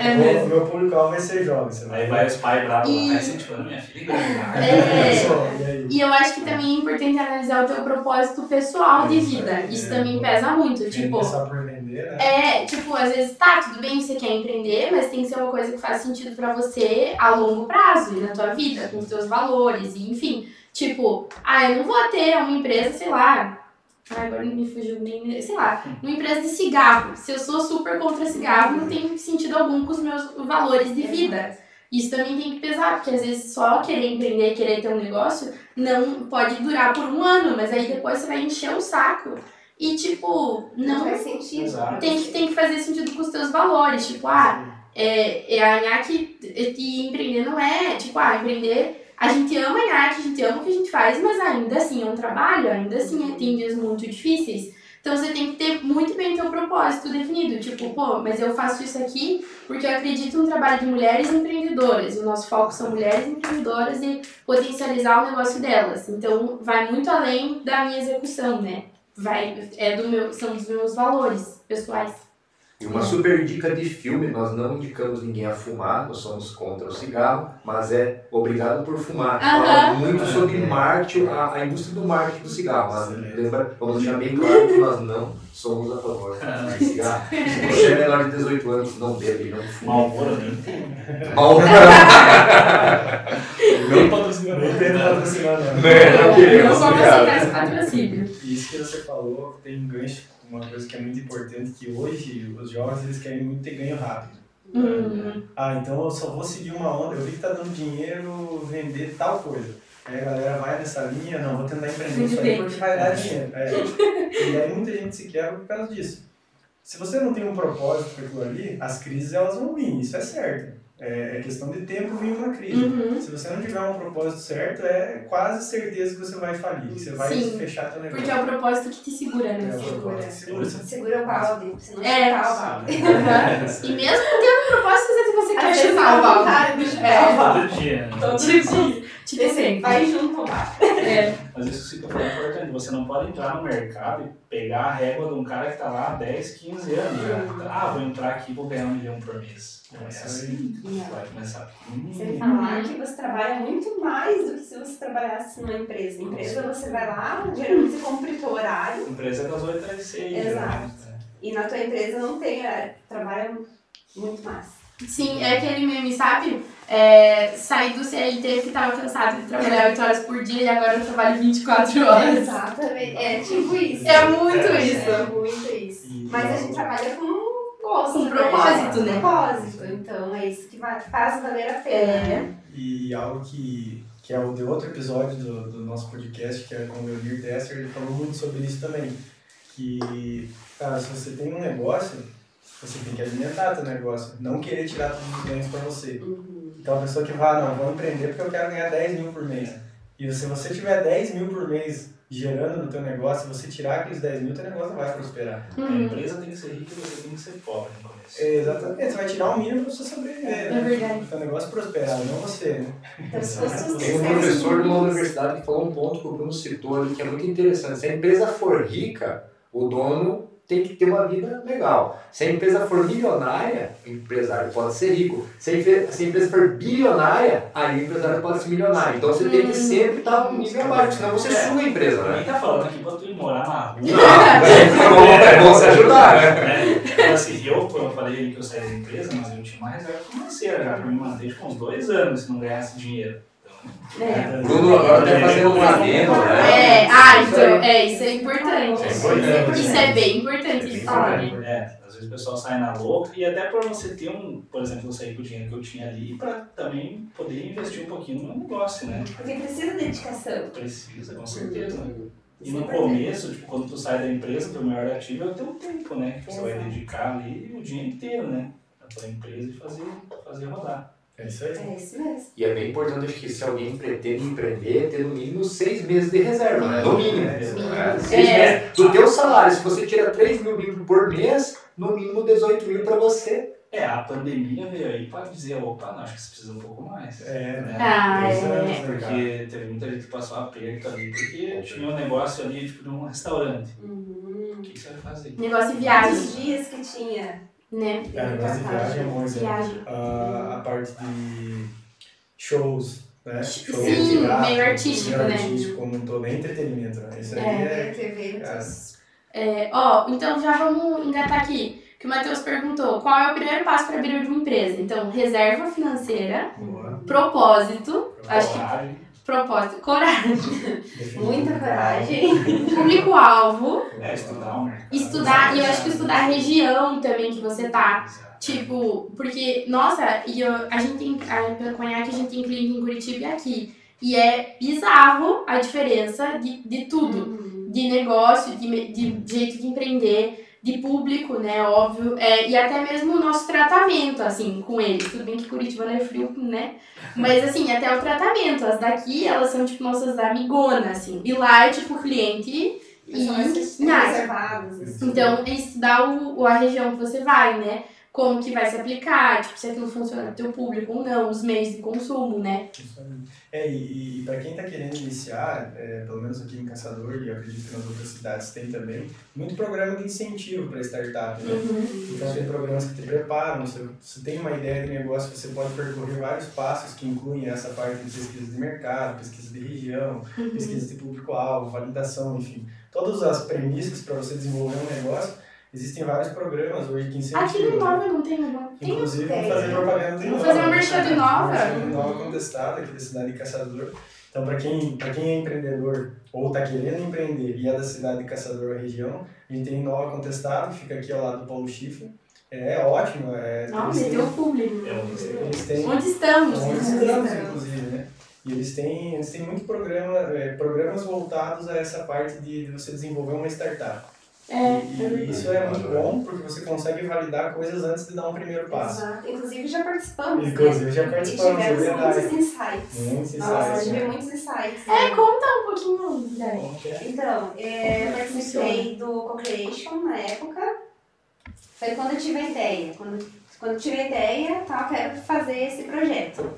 é É vou- mesmo. meu público-alvo vai ser jovem. Você Aí vai os pais bravos E- lá, assim, tipo, minha filha engravidada. É. Só, e? E eu acho que também é importante analisar o teu propósito pessoal de vida. Isso também pesa muito. Tipo, Começar por vender, né? É, tipo, às vezes, tá, tudo bem, você quer empreender, mas tem que ser uma coisa que faz sentido pra você a longo prazo e na tua vida, com os teus valores, e enfim. Tipo, ah, eu não vou ter uma empresa, sei lá. Ai, agora me fugiu nem. Sei lá, uma empresa de cigarro. Se eu sou super contra cigarro, não tem sentido algum com os meus valores de vida. Isso também tem que pesar, porque às vezes só querer empreender, querer ter um negócio, não pode durar por um ano, mas aí depois você vai encher o saco. E, tipo, não faz sentido. Exato. tem que, tem que fazer sentido com os teus valores. Tipo, ah, é, é a Nhaque e empreender não é, tipo, ah, empreender. A gente ama a Nhaque, a gente ama o que a gente faz, mas ainda assim é um trabalho, ainda assim é, tem dias muito difíceis. Então você tem que ter muito bem o teu propósito definido. Tipo, pô, mas eu faço isso aqui porque eu acredito no trabalho de mulheres empreendedoras. O nosso foco são mulheres empreendedoras e potencializar o negócio delas. Então vai muito além da minha execução, né? Vai, é do meu, são dos meus valores pessoais. E uma super dica de filme, nós não indicamos ninguém a fumar, nós somos contra o cigarro, mas é Obrigado por Fumar. Fala Aham. muito sobre marketing, a, a indústria do marketing do cigarro. Mas lembra, vamos deixar bem claro que nós não somos a favor de cigarro. Se você é menor de 18 anos, não bebe, não fume. Malboro nem tem. Mal- Não patrocina Nem tendo patrocinado, não. Não Não queremos, vou obrigado. aceitar esse patrocínio. E isso que você falou tem um gancho, uma coisa que é muito importante, que hoje os jovens eles querem muito ter ganho rápido. Hum, Ah, então eu só vou seguir uma onda, eu vi que tá dando dinheiro vender tal coisa. Aí a galera vai nessa linha, não, vou tentar empreender isso aí porque vai dar dinheiro. É. E aí muita gente se quebra por causa disso. Se você não tem um propósito para aquilo ali, as crises elas vão vir, isso é certo. É, é questão de tempo vir uma crise. uhum. Se você não tiver um propósito certo, é quase certeza que você vai falir, que você vai Sim, fechar teu negócio. Porque é o propósito que te segura, né? É o propósito que segura. Segura o balde, você não É. o balde. Uhum. E mesmo tendo propósito, às vezes você quer chutar o balde. chutar É. Todo dia. né? Todo Tipo, dia. Tipo Esse sempre. vai junto balde. É. Mas isso que você falou é importante. Você não pode entrar no mercado e pegar a régua de um cara que tá lá há 10, 15 anos. Já. Ah, vou entrar aqui e vou ganhar um milhão por mês. Não é assim. Não. Vai começar Sem pequenininho. falar que você trabalha muito mais do que se você trabalhasse numa empresa. Empresa você vai lá, geralmente você cumpre o teu horário, Empresa das 8 às 6. Exato. e na tua empresa não tem horário. Trabalha muito mais. Sim, é aquele meme, sabe? É, saí do CLT que tava cansado de trabalhar 8 horas por dia e agora eu trabalho 24 horas. Exatamente. É tipo isso. É muito É isso. muito isso. E- Mas a gente trabalha com gosto. Com né? propósito, né? Propósito. Então é isso que faz valer a pena. É. né? E algo que, que é o de outro episódio do, do nosso podcast, que é com o Leonir Tesser, ele falou muito sobre isso também. Que, cara, se você tem um negócio, você tem que alimentar teu negócio, não querer tirar todos os ganhos para você. Então a pessoa que vai, ah, não, vou empreender porque eu quero ganhar 10 mil por mês. E se você tiver 10 mil por mês gerando no teu negócio, se você tirar aqueles 10 mil, teu negócio vai prosperar. A Uhum. empresa tem que ser rica e você tem que ser pobre no começo. É, exatamente, você vai tirar o mínimo para você sobreviver, É né? verdade. O teu negócio prosperar, não você, né? Então, um Tem um professor de uma universidade que falou um ponto que o Bruno citou ali que é muito interessante. Se a empresa for rica, o dono tem que ter uma vida legal. Se a empresa for milionária, o empresário pode ser rico. Se a empresa, for bilionária, aí o empresário pode ser milionário. Então você tem que sempre estar um nível abaixo, senão você suga a empresa, né? Ninguém tá falando aqui pra tu ir morar na rua. Não, é bom, é bom se ajudar, né? né? Então, assim, eu, quando eu falei que eu saí da empresa, mas eu tinha uma reserva financeira já me manter tipo, uns dois anos se não ganhasse dinheiro. É. Bruno agora tá fazendo um adendo, né? É, ah, então, é, isso é importante. Isso é importante. Isso é bem importante de falar, né? É, às vezes o pessoal sai na louca e até pra você ter um, por exemplo, eu saí com o dinheiro que eu tinha ali pra também poder investir um pouquinho no meu negócio, né? Porque precisa de dedicação. Precisa, com certeza. E Isso é no começo, tipo, quando tu sai da empresa, teu maior ativo é o teu tempo, né? Que você vai dedicar ali o dia inteiro, né? A tua empresa e fazer, fazer rodar. É isso aí. É isso mesmo. E é bem importante acho que se alguém pretende empreender, ter no mínimo seis meses de reserva, né? No mínimo. É, né? Seis É. meses. Do teu salário, se você tira 3 mil livros por mês, no mínimo 18 mil para você. É, a pandemia veio aí pra dizer, opa, não, acho que você precisa um pouco mais. É, né? Ah, é. Porque teve muita gente que passou aperto ali, porque tinha um negócio ali, tipo, de um restaurante. Uhum. O que, que você vai fazer? Negócio de Quantos viagem, dias que tinha? Né? É, negócio de viagem é exemplo. Viagem. a, a parte de shows, né? Sim, Shows, meio teatro, artístico, meio né? artístico como um todo, é entretenimento, né? Isso aí É. é... Eventos. É, ó, então já vamos engatar aqui. Que o Matheus perguntou qual é o primeiro passo para abrir uma empresa. Então, reserva financeira, Boa. propósito, acho que. Propósito, coragem. Muita coragem. público-alvo, É, estudar estudar, e eu acho que estudar a região também que você tá. Tipo, porque, nossa, e eu, a gente tem, a, pela Conhaque, a gente tem clínica em Curitiba e aqui. E é bizarro a diferença de, de tudo. Uhum. de negócio, de, de jeito de empreender, de público, né, óbvio, é, e até mesmo o nosso tratamento, assim, com eles. Tudo bem que Curitiba não é frio, né? Mas, assim, até o tratamento. As daqui, elas são, tipo, nossas amigonas, assim. E lá é, tipo, cliente e mais nada. reservadas. assim. Então, estudar o, o- a região que você vai, né? Como que vai se aplicar, tipo, se aquilo funciona pro teu público ou não, os meios de consumo, né? Isso aí. É, e, e para quem está querendo iniciar, é, pelo menos aqui em Caçador, e eu acredito que nas outras cidades tem também, muito programa de incentivo para startup, né? Então tem programas que te preparam, você, você tem uma ideia de negócio, você pode percorrer vários passos que incluem essa parte de pesquisa de mercado, pesquisa de região, pesquisa de público-alvo, validação, enfim. Todas as premissas para você desenvolver um negócio, existem vários programas hoje que incentivam. Aqui no Nova não tem uma. Tem Inclusive, vamos fazer propaganda de Vamos Nova. fazer uma merchan de Nova. Merchan de Nova contestada aqui da cidade de Caçador. Então, para quem, pra quem é empreendedor ou está querendo empreender e é da cidade de Caçador, a região, a gente tem Nova Contestado, que fica aqui ao lado do Paulo Chifre. É ótimo. É, Não, eles, meteu o público. É eles têm... Onde estamos? Onde né? estamos, inclusive, né? E eles têm, eles têm muito programa, é, programas voltados a essa parte de, de você desenvolver uma startup. É, E, e isso é muito bom porque você consegue validar coisas antes de dar um primeiro passo. Exato. Inclusive já participamos. Inclusive né? já participamos, E é tivemos verdade. muitos insights. Muitos Nossa, insights, tive né? muitos insights. É, né? conta um pouquinho, que é? Então, é, participei do Co-Creation na época. Foi quando eu tive a ideia. Quando, quando eu tive a ideia, tá, eu quero fazer esse projeto.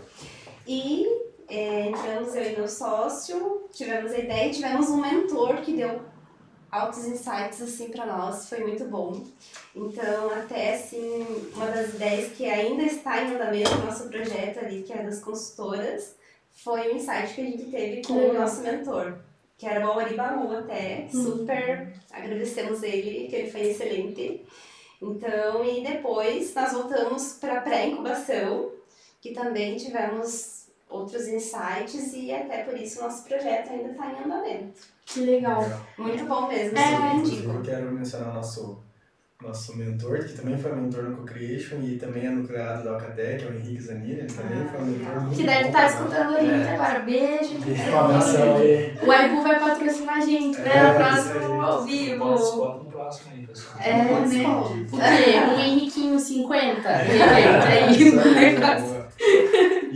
E é, entramos eu e meu sócio, tivemos a ideia e tivemos um mentor que deu altos insights assim para nós, foi muito bom. Então, até assim, uma das ideias que ainda está em andamento no nosso projeto ali, que é das consultoras, foi o insight que a gente teve com o Legal. nosso mentor, que era o Auribaú até, super agradecemos ele, que ele foi excelente. Então, e depois nós voltamos para pré-incubação, que também tivemos outros insights e até por isso o nosso projeto ainda está em andamento. Que legal. Muito bom mesmo, É. Inclusive, eu quero mencionar nosso, nosso mentor, que também foi mentor no Co-Creation e também é nucleado da Alcatel, que é o Henrique Zanini, ele também foi um mentor muito Que deve estar pra escutando a gente É. agora. Beijo. nós. Um abração aí. O Aibu vai patrocinar a gente, né? É, o próximo ao vivo. aí, pessoal. É, Bom né? O quê? Um Henriquinho 50? De repente, aí no negócio.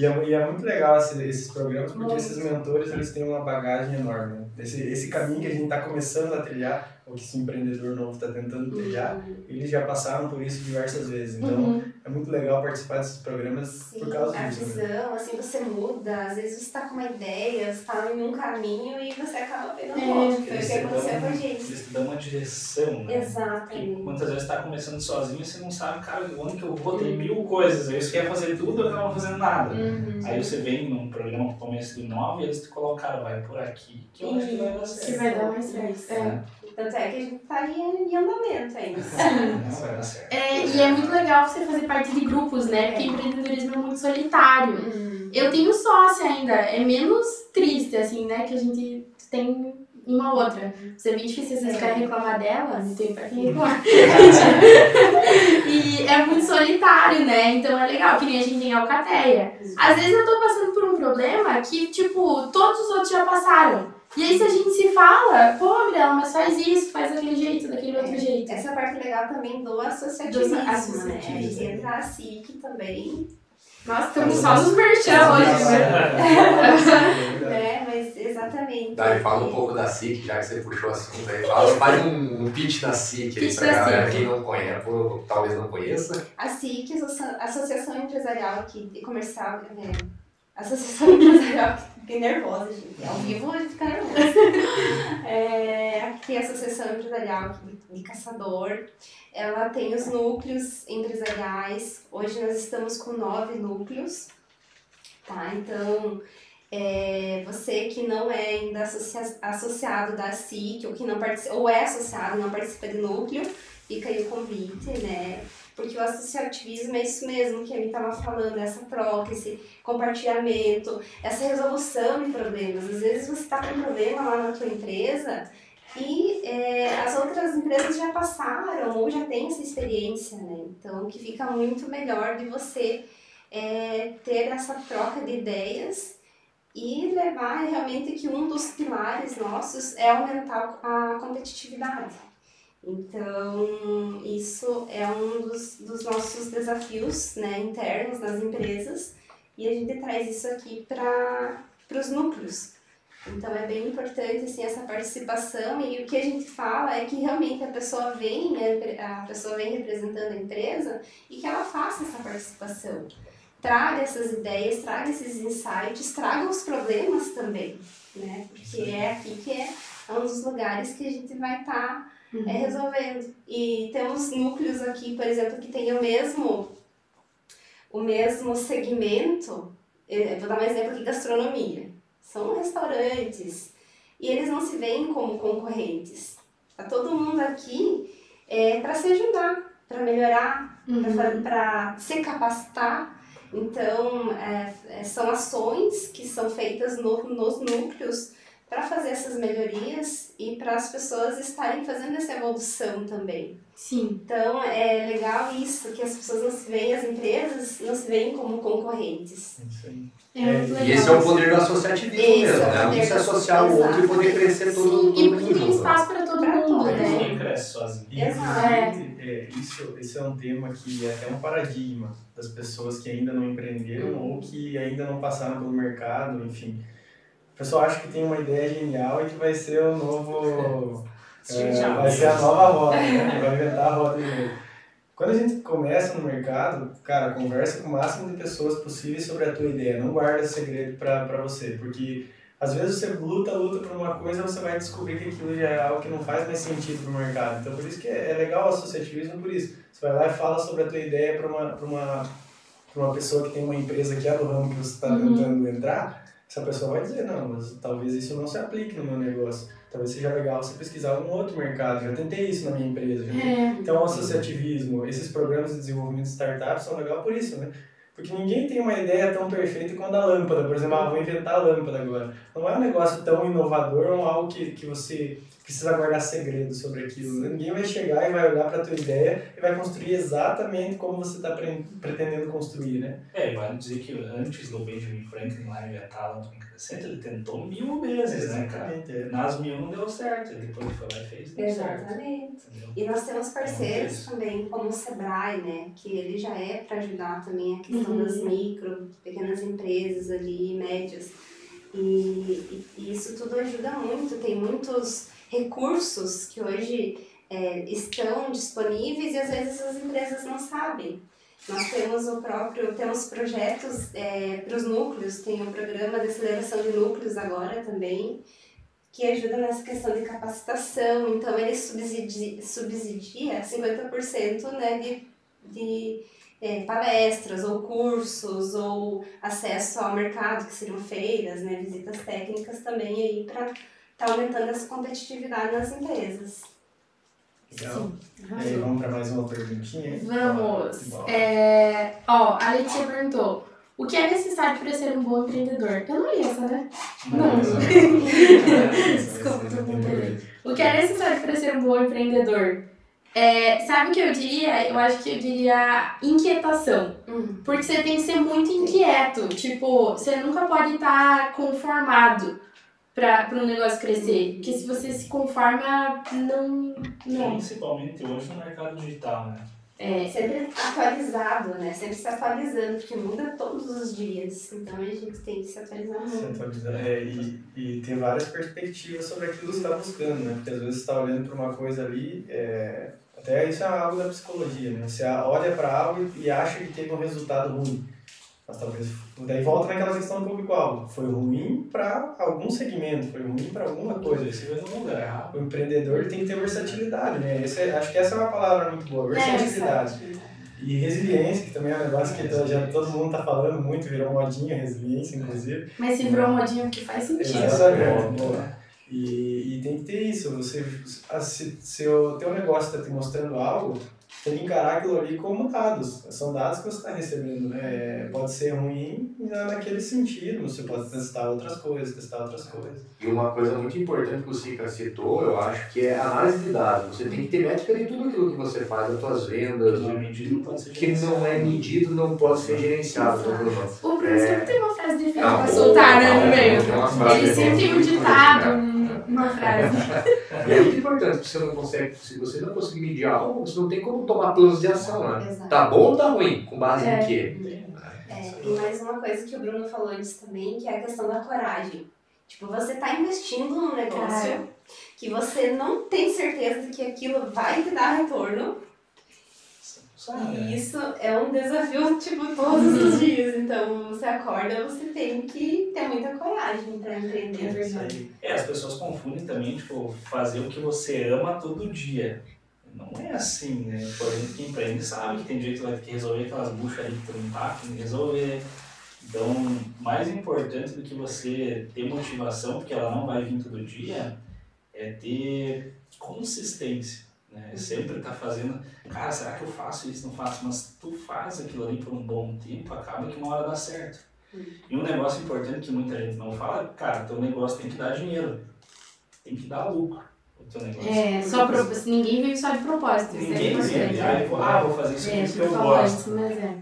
E é, e é muito legal esse- esses programas, porque Muito. esses mentores eles têm uma bagagem enorme. né? Esse, esse caminho que a gente está começando a trilhar, ou que esse empreendedor novo está tentando trilhar, eles já passaram por isso diversas vezes. Então Uhum. é muito legal participar desses programas Sim, por causa a disso. Né? visão, assim, você muda, às vezes você está com uma ideia, você está em um caminho e você acaba pegando É, outro. Foi o que te aconteceu com a gente. Te dão uma direção, né? Exatamente. muitas vezes tá começando sozinho e você não sabe, cara, onde que eu vou, tem mil coisas. Aí você quer fazer tudo e acaba fazendo nada. Uhum. Aí você vem num programa que começa do 9 e eles te colocaram, vai por aqui, que eu acho que vai dar Que certo. vai dar mais certo. É. Tanto é que a gente está em, em andamento ainda. Vai dar certo. É, e é muito legal você fazer parte de grupos, né? Porque empreendedorismo é muito solitário. Uhum. Eu tenho sócia ainda, é menos triste, assim, né? Que a gente tem uma outra. Você é bem difícil É. ficar reclamar dela, não tem pra quem reclamar. e é muito solitário, né? Então é legal, que nem a gente tem Alcateia. Às vezes eu tô passando por um problema que, tipo, todos os outros já passaram. E aí se a gente se fala, pô, Mirella, mas faz isso, faz daquele jeito, daquele outro jeito. Essa parte legal também do associativismo, Do né? A associativismo. gente entra a SIC também. Nossa, estamos só nos merchan hoje, né? É, mas exatamente. Daí fala um pouco da SIC, já que você puxou o assunto aí. Fala, faz um, um pitch da SIC aí pra galera, SIC. quem não conhece, ou talvez não conheça. A SIC, Associa- Associação Empresarial aqui, e Comercial, é, Associação Empresarial, fiquei nervosa, gente, ao vivo eu fico nervosa. É, aqui a Associação Empresarial de Caçador, ela tem os núcleos empresariais, hoje nós estamos com nove núcleos, tá? Então, é, você que não é ainda associa- associado da SIC, ou que não participa, ou é associado e não participa de núcleo, fica aí o convite, né? Porque o associativismo é isso mesmo que gente estava falando, essa troca, esse compartilhamento, essa resolução de problemas. Às vezes você está com um problema lá na tua empresa e é, as outras empresas já passaram ou já têm essa experiência, né? Então, que fica muito melhor de você é, ter essa troca de ideias e levar realmente que um dos pilares nossos é aumentar a competitividade. Então, isso é um dos, dos nossos desafios né, internos nas empresas e a gente traz isso aqui para os núcleos. Então, é bem importante assim, essa participação e o que a gente fala é que realmente a pessoa vem, a pessoa vem representando a empresa e que ela faça essa participação. Traga essas ideias, traga esses insights, traga os problemas também, né? Porque é aqui que é um dos lugares que a gente vai estar tá uhum. é, resolvendo. E temos núcleos aqui, por exemplo, que tem o mesmo, o mesmo segmento. Eu vou dar um exemplo aqui, gastronomia. São restaurantes. E eles não se veem como concorrentes. Tá todo mundo aqui é, para se ajudar, para melhorar, uhum. para se capacitar. Então, é, é, são ações que são feitas no, nos núcleos para fazer essas melhorias e para as pessoas estarem fazendo essa evolução também. Sim. Então é legal isso, que as pessoas não se veem, as empresas não se veem como concorrentes. É, é, e esse é o poder do associativismo esse mesmo, né? Um se associar ao outro e poder crescer todo, Sim, todo e mundo. tem espaço para todo pra mundo, né? Ninguém cresce sozinho. Exato. É, isso, esse é um tema que é até um paradigma das pessoas que ainda não empreenderam ou que ainda não passaram pelo mercado, enfim pessoal acha que tem uma ideia genial e que vai ser o novo. é, vai ser a nova roda, né? vai inventar a roda de novo. Quando a gente começa no mercado, cara, conversa com o máximo de pessoas possíveis sobre a tua ideia. Não guarda segredo para você, porque às vezes você luta, luta por uma coisa, você vai descobrir que aquilo já é algo que não faz mais sentido para o mercado. Então, por isso que é, legal o associativismo, por isso. Você vai lá e fala sobre a tua ideia para uma, uma, uma pessoa que tem uma empresa que é do ramo que você está uhum. tentando entrar, essa pessoa vai dizer, não, mas talvez isso não se aplique no meu negócio. Talvez seja legal você pesquisar algum outro mercado. Já tentei isso na minha empresa. É. Então, o associativismo, esses programas de desenvolvimento de startups são legais por isso, né? Porque ninguém tem uma ideia tão perfeita quanto a lâmpada. Por exemplo, ah, vou inventar a lâmpada agora. Não é um negócio tão inovador ou algo que, que você precisa guardar segredo sobre aquilo. Ninguém vai chegar e vai olhar para a tua ideia e vai construir exatamente como você está pre pretendendo construir, né? É, vale dizer que antes do Benjamin Franklin lá inventar a lâmpada incandescente, ele tentou mil vezes, né, cara? É. Nas mil não deu certo, ele depois foi lá e fez, deu Exatamente. Certo, e nós temos parceiros é também, como o Sebrae, né, que ele já é para ajudar também a questão uhum. das micro, pequenas empresas ali, médias. E, e, e isso tudo ajuda muito, tem muitos recursos que hoje é, estão disponíveis e às vezes as empresas não sabem. Nós temos o próprio, temos projetos é, para os núcleos, tem um programa de aceleração de núcleos agora também, que ajuda nessa questão de capacitação, então ele subsidia, subsidia 50% né, de, de é, palestras ou cursos ou acesso ao mercado, que seriam feiras, né, visitas técnicas também aí para está aumentando essa competitividade nas empresas. Legal. E aí, vamos para mais uma perguntinha? Vamos. É, ó, a Letícia perguntou. O que é necessário para ser um bom empreendedor? Eu não li essa, né? Não. não. Desculpa, tô com O que é necessário para ser um bom empreendedor? É, sabe o que eu diria? Eu acho que eu diria inquietação. Uhum. Porque você tem que ser muito inquieto. Tipo, você nunca pode estar conformado para um negócio crescer. Porque se você se conforma, não. não. Principalmente hoje no mercado digital, né? É, sempre atualizado, né? Sempre se atualizando, porque muda todos os dias. Então a gente tem que se atualizar muito. Se atualizar, é, e, e ter várias perspectivas sobre aquilo que você está buscando, né? Porque às vezes você está olhando para uma coisa ali, é, até isso é algo da psicologia, né? Você olha para algo e acha que teve um resultado ruim. Mas talvez. Daí volta naquela questão do público-alvo. Foi ruim para algum segmento, foi ruim para alguma coisa. Esse mesmo lugar. O empreendedor tem que ter versatilidade, né? Esse, é, acho que essa é uma palavra muito boa, é, versatilidade. É, e resiliência, que também é um negócio que já todo mundo está falando muito, virou modinha, resiliência, inclusive. Mas se virou modinha, que faz sentido. Exatamente. Boa. E, e tem que ter isso. Você, se, se o teu negócio está te mostrando algo, tem que encarar aquilo ali como dados. São dados que você está recebendo. Né? Pode ser ruim naquele sentido, você pode testar outras coisas, testar outras coisas. E uma coisa muito importante que o Sica citou, eu acho, que é a análise de dados. Você tem que ter métrica de tudo aquilo que você faz, das suas vendas, Que não é medido, não pode ser que não é medido, não pode ser gerenciado. né? O Bruno sempre tem uma frase de efeito Ah, bom, soltar, né, no meio. uma frase Ele de sempre tem um ditado, uma frase. E é muito importante, porque você não consegue, se você não conseguir medir algo, você não tem como tomar planos de ação, né? Exato. Tá bom ou tá ruim? Com base É. em quê? É, e mais uma coisa que o Bruno falou antes também, que é a questão da coragem. Tipo, você tá investindo num negócio Cara. que você não tem certeza de que aquilo vai te dar retorno. Sabe? E isso é um desafio, tipo, todos os dias. Então, você acorda, você tem que ter muita coragem pra empreender. É verdade. É, as pessoas confundem também, tipo, fazer o que você ama todo dia. Não é assim, né? Por exemplo, quem empreende sabe que tem dia que vai ter que resolver aquelas buchas ali que tu não tá tem que resolver. Então, mais importante do que você ter motivação, porque ela não vai vir todo dia, é ter consistência. Né? Sempre tá fazendo, cara, será que eu faço isso? Não faço, mas tu faz aquilo ali por um bom tempo, acaba que uma hora dá certo. E um negócio importante que muita gente não fala, cara, teu negócio tem que dar dinheiro. Tem que dar lucro. O teu negócio. É, só pro, ninguém veio só de propósito, é Ninguém vê, ah, vou, ah, vou fazer isso É, porque eu gosto. mas é.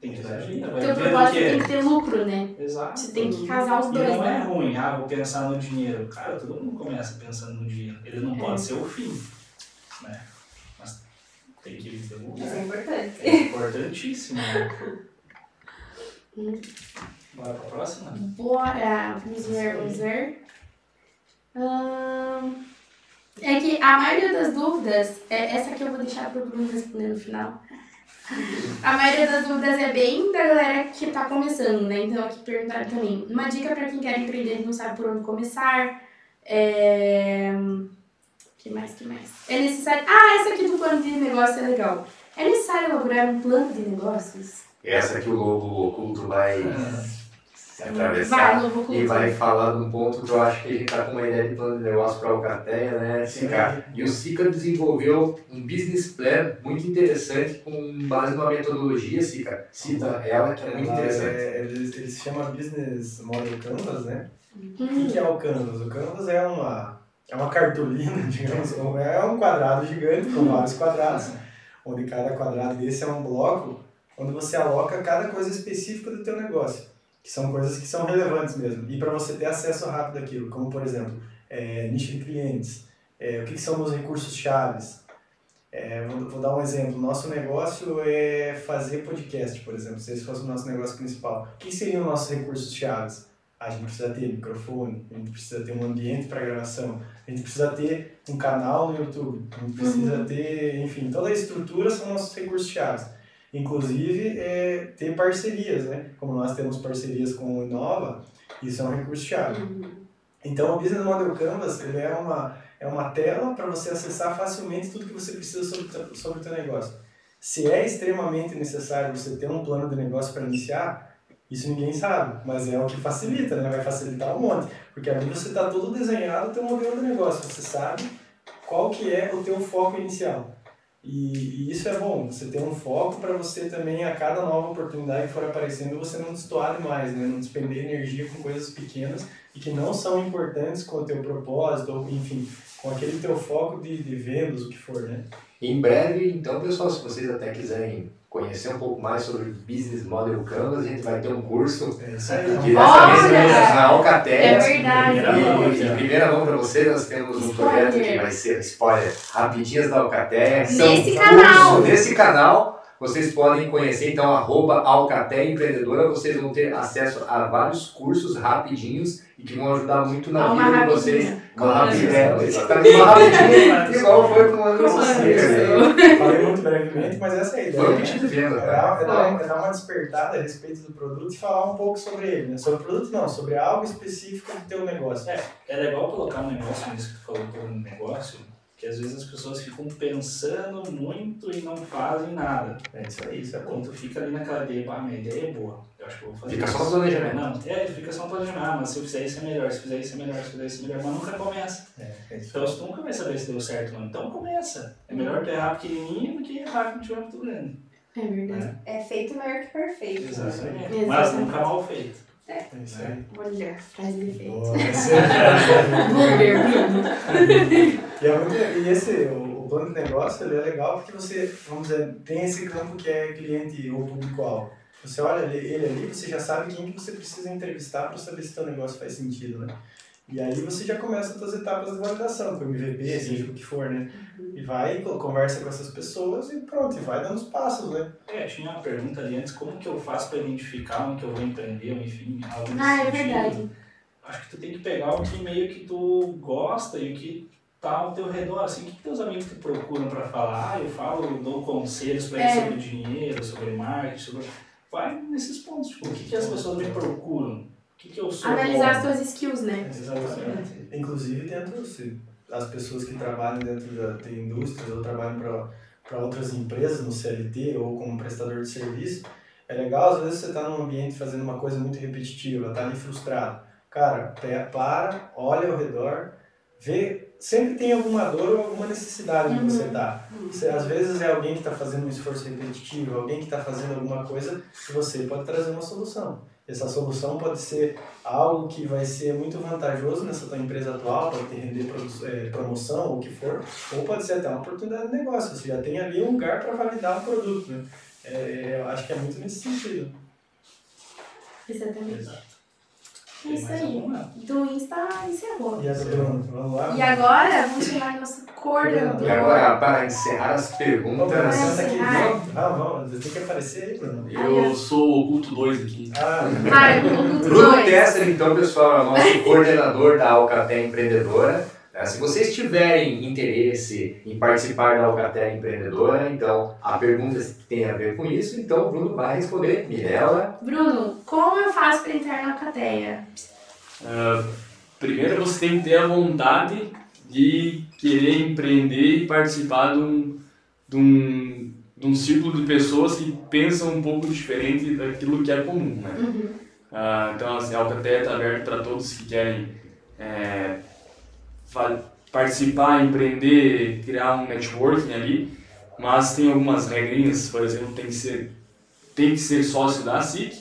Tem que dar dinheiro. Teu propósito tem que ter lucro, né? Exato. Você tem que casar os E dois, não é né? ruim, ah, vou pensar no dinheiro. Cara, todo mundo começa pensando no dinheiro. Ele não É. pode ser o fim. Tem que o Isso é importante. É importantíssimo. Né? Bora pra próxima? Bora, vamos ver, vamos ver. Ahn, é que a maioria das dúvidas, é, essa aqui eu vou deixar pro Bruno responder no final. A maioria das dúvidas é bem da galera que tá começando, né? Então aqui perguntaram também. Uma dica pra quem quer empreender e não sabe por onde começar. É... que mais, que mais? É necessário... Ah, essa aqui do plano de negócio é legal. É necessário elaborar um plano de negócios? Essa que o lobo oculto vai se Vai, atravessar Lobo Oculto. e vai falar num ponto que eu acho que a gente tá com uma ideia de plano de negócio para a Alcateia, né, Sica? E o Sica desenvolveu um business plan muito interessante com base numa metodologia, Sica. Cita ela que é muito Ela interessante. é- ele, ele se chama Business Model Canvas, né? O Hum, que é o Canvas? O Canvas é uma, é uma cartolina, digamos, é um quadrado gigante com vários quadrados, onde cada quadrado desse é um bloco, onde você aloca cada coisa específica do teu negócio, que são coisas que são relevantes mesmo, e para você ter acesso rápido àquilo, como por exemplo, é, nicho de clientes, é, o que, que são os recursos chaves. É, vou, vou dar um exemplo. Nosso negócio é fazer podcast, por exemplo. Se esse fosse o nosso negócio principal, o que seriam nossos recursos chaves? A gente precisa ter microfone, a gente precisa ter um ambiente para gravação, a gente precisa ter um canal no YouTube, a gente precisa ter, enfim, toda a estrutura são nossos recursos chaves. Inclusive, é, ter parcerias, né? Como nós temos parcerias com o Inova, isso é um recurso chave. Então, o Business Model Canvas ele é uma, é uma tela para você acessar facilmente tudo que você precisa sobre, sobre o teu negócio. Se é extremamente necessário você ter um plano de negócio para iniciar, isso ninguém sabe, mas é o que facilita, né? vai facilitar um monte. Porque ali você está todo desenhado o teu modelo de negócio, você sabe qual que é o teu foco inicial. E, e isso é bom, você ter um foco para você também, a cada nova oportunidade que for aparecendo, você não destoar demais, né? não despender energia com coisas pequenas e que não são importantes com o teu propósito, ou enfim, com aquele teu foco de, de vendas, o que for, né? Em breve, então, pessoal, se vocês até quiserem conhecer um pouco mais sobre Business Model Canvas, a gente vai ter um curso É é na Alcateia. É verdade. E, em primeira mão para você, nós temos um Spoiler. projeto que vai ser, spoiler, Rapidinhas da Alcateia. que Nesse canal. cursos- Nesse canal, vocês podem conhecer, então, arroba Alcateia Empreendedora, vocês vão ter acesso a vários cursos rapidinhos e que vão ajudar muito na Dá uma vida de vocês. rapidinha. Uma rapidinha, é, uma rapidinha, igual foi com o o né? Falei muito brevemente, mas essa é a ideia. Foi um né? pitch de venda, É dar, é, é uma despertada a respeito do produto e falar um pouco sobre ele, né? Sobre o produto não, sobre algo específico do teu negócio. É, é legal colocar um negócio nisso que tu falou do negócio, Porque às vezes as pessoas ficam pensando muito e não fazem nada. É isso aí, isso é bom. Quando tu fica ali naquela ideia, pá, minha ideia é boa. Eu acho que eu vou fazer Fica isso. só no planejamento. Não, é, fica só no planejamento. Ah, mas se eu fizer isso é melhor, se eu fizer isso é melhor, se eu fizer isso é melhor, mas nunca começa. É, é Então, se tu nunca vai saber se deu certo, mano, então começa. É melhor tu errar pequenininho do que errar quando tiver muito grande. É verdade. É feito maior que perfeito. Exatamente. Exatamente. Mas nunca mal feito. É isso aí. Olha, frase de efeito. Boa, E, é muito, e esse, o, o plano de negócio, ele é legal porque você, vamos dizer, tem esse campo que é cliente ou público-alvo. Você olha ele, ele ali, você já sabe quem que você precisa entrevistar para saber se seu negócio faz sentido, né? E aí você já começa as suas etapas de validação, com o MVP, seja o que for, né? E vai, co- conversa com essas pessoas e pronto, e vai dando os passos, né? É, tinha uma pergunta ali antes, como que eu faço para identificar onde que eu vou empreender, ou enfim, algo Ah, é sentido. verdade. Acho que tu tem que pegar o que meio que tu gosta e o que tá ao teu redor, assim, o que, que teus amigos te procuram para falar? Ah, eu falo, dou conselhos para eles É. sobre dinheiro, sobre marketing, sobre... Vai nesses pontos, tipo, o que, que as pessoas me procuram? O que, que eu sou Analisar as tuas skills, né? Exatamente. Inclusive dentro, se as pessoas que trabalham dentro da, de indústrias ou trabalham para outras empresas no CLT ou como prestador de serviço, é legal, às vezes você está num ambiente fazendo uma coisa muito repetitiva, está ali frustrado. Cara, para, olha ao redor, vê, sempre tem alguma dor ou alguma necessidade Uhum. você está. Você, às vezes é alguém que está fazendo um esforço repetitivo, alguém que está fazendo alguma coisa que você pode trazer uma solução. Essa solução pode ser algo que vai ser muito vantajoso nessa tua empresa atual, pode te render eh, promoção ou o que for, ou pode ser até uma oportunidade de negócio. Você já tem ali um lugar para validar o produto. Né? É, eu acho que é muito nesse sentido. Exatamente. Exato. É isso aí. Do Insta encerrou. E vamos lá? E agora, vamos chamar nosso coordenador. E agora, para encerrar as perguntas. Ah, vamos, você tem que aparecer aí, Bruno. Eu sou o oculto 2 aqui. Ah, Bruno. Tesser, então, pessoal, é o nosso coordenador da Alcatel Empreendedora. Se vocês tiverem interesse em participar da Alcatel Empreendedora, então, há perguntas que têm a ver com isso, então o Bruno vai responder. Mirella, Bruno, como eu faço para entrar na Alcateia? Ah, primeiro você tem que ter a vontade de querer empreender e participar de um, de um, de um círculo de pessoas que pensam um pouco diferente daquilo que é comum, né? Ah, então, assim, a Alcatel está aberta para todos que querem é, participar, empreender, criar um networking ali, mas tem algumas regrinhas, por exemplo, tem que ser, tem que ser sócio da SIC,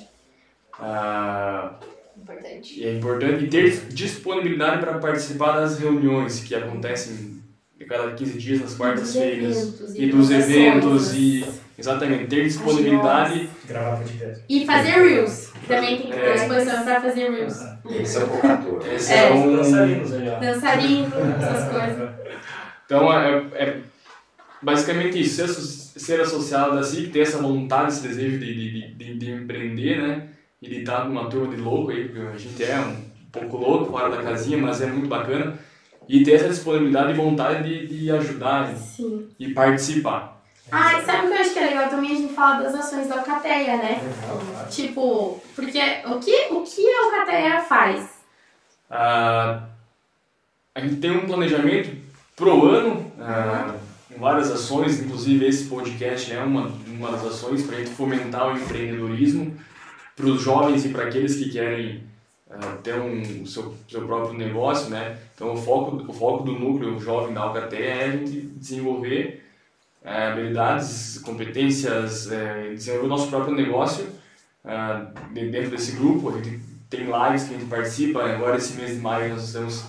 ah, Importante. e é importante ter disponibilidade para participar das reuniões que acontecem a cada 15 dias nas quartas-feiras eventos e dos eventos e exatamente ter disponibilidade gravar podcast. E fazer Reels. Também tem que ter É. disposição para fazer Reels. esse é o focator. esse É. é um Dançarinos aí, ó. Dançarino, essas coisas. Então é, é basicamente isso, ser, ser associado da SIC, ter essa vontade, esse desejo de, de, de, de empreender, né? E de estar numa turma de louco aí, porque a gente é um pouco louco fora da casinha, mas é muito bacana. E ter essa disponibilidade e vontade de, de ajudar Sim. e participar. Ah, e sabe o que eu acho que é legal também? A gente fala das ações da Alcateia, né? Tipo, porque o que, o que a Alcateia faz? Ah, a gente tem um planejamento pro ano, ah, várias ações, inclusive esse podcast é uma, uma das ações para a gente fomentar o empreendedorismo para os jovens e para aqueles que querem ah, ter um, o seu, seu próprio negócio, né? Então o foco, o foco do núcleo jovem da Alcatel é a gente desenvolver eh, habilidades, competências, eh, desenvolver o nosso próprio negócio de- dentro desse grupo. A gente tem lives que a gente participa. Agora, esse mês de maio, nós estamos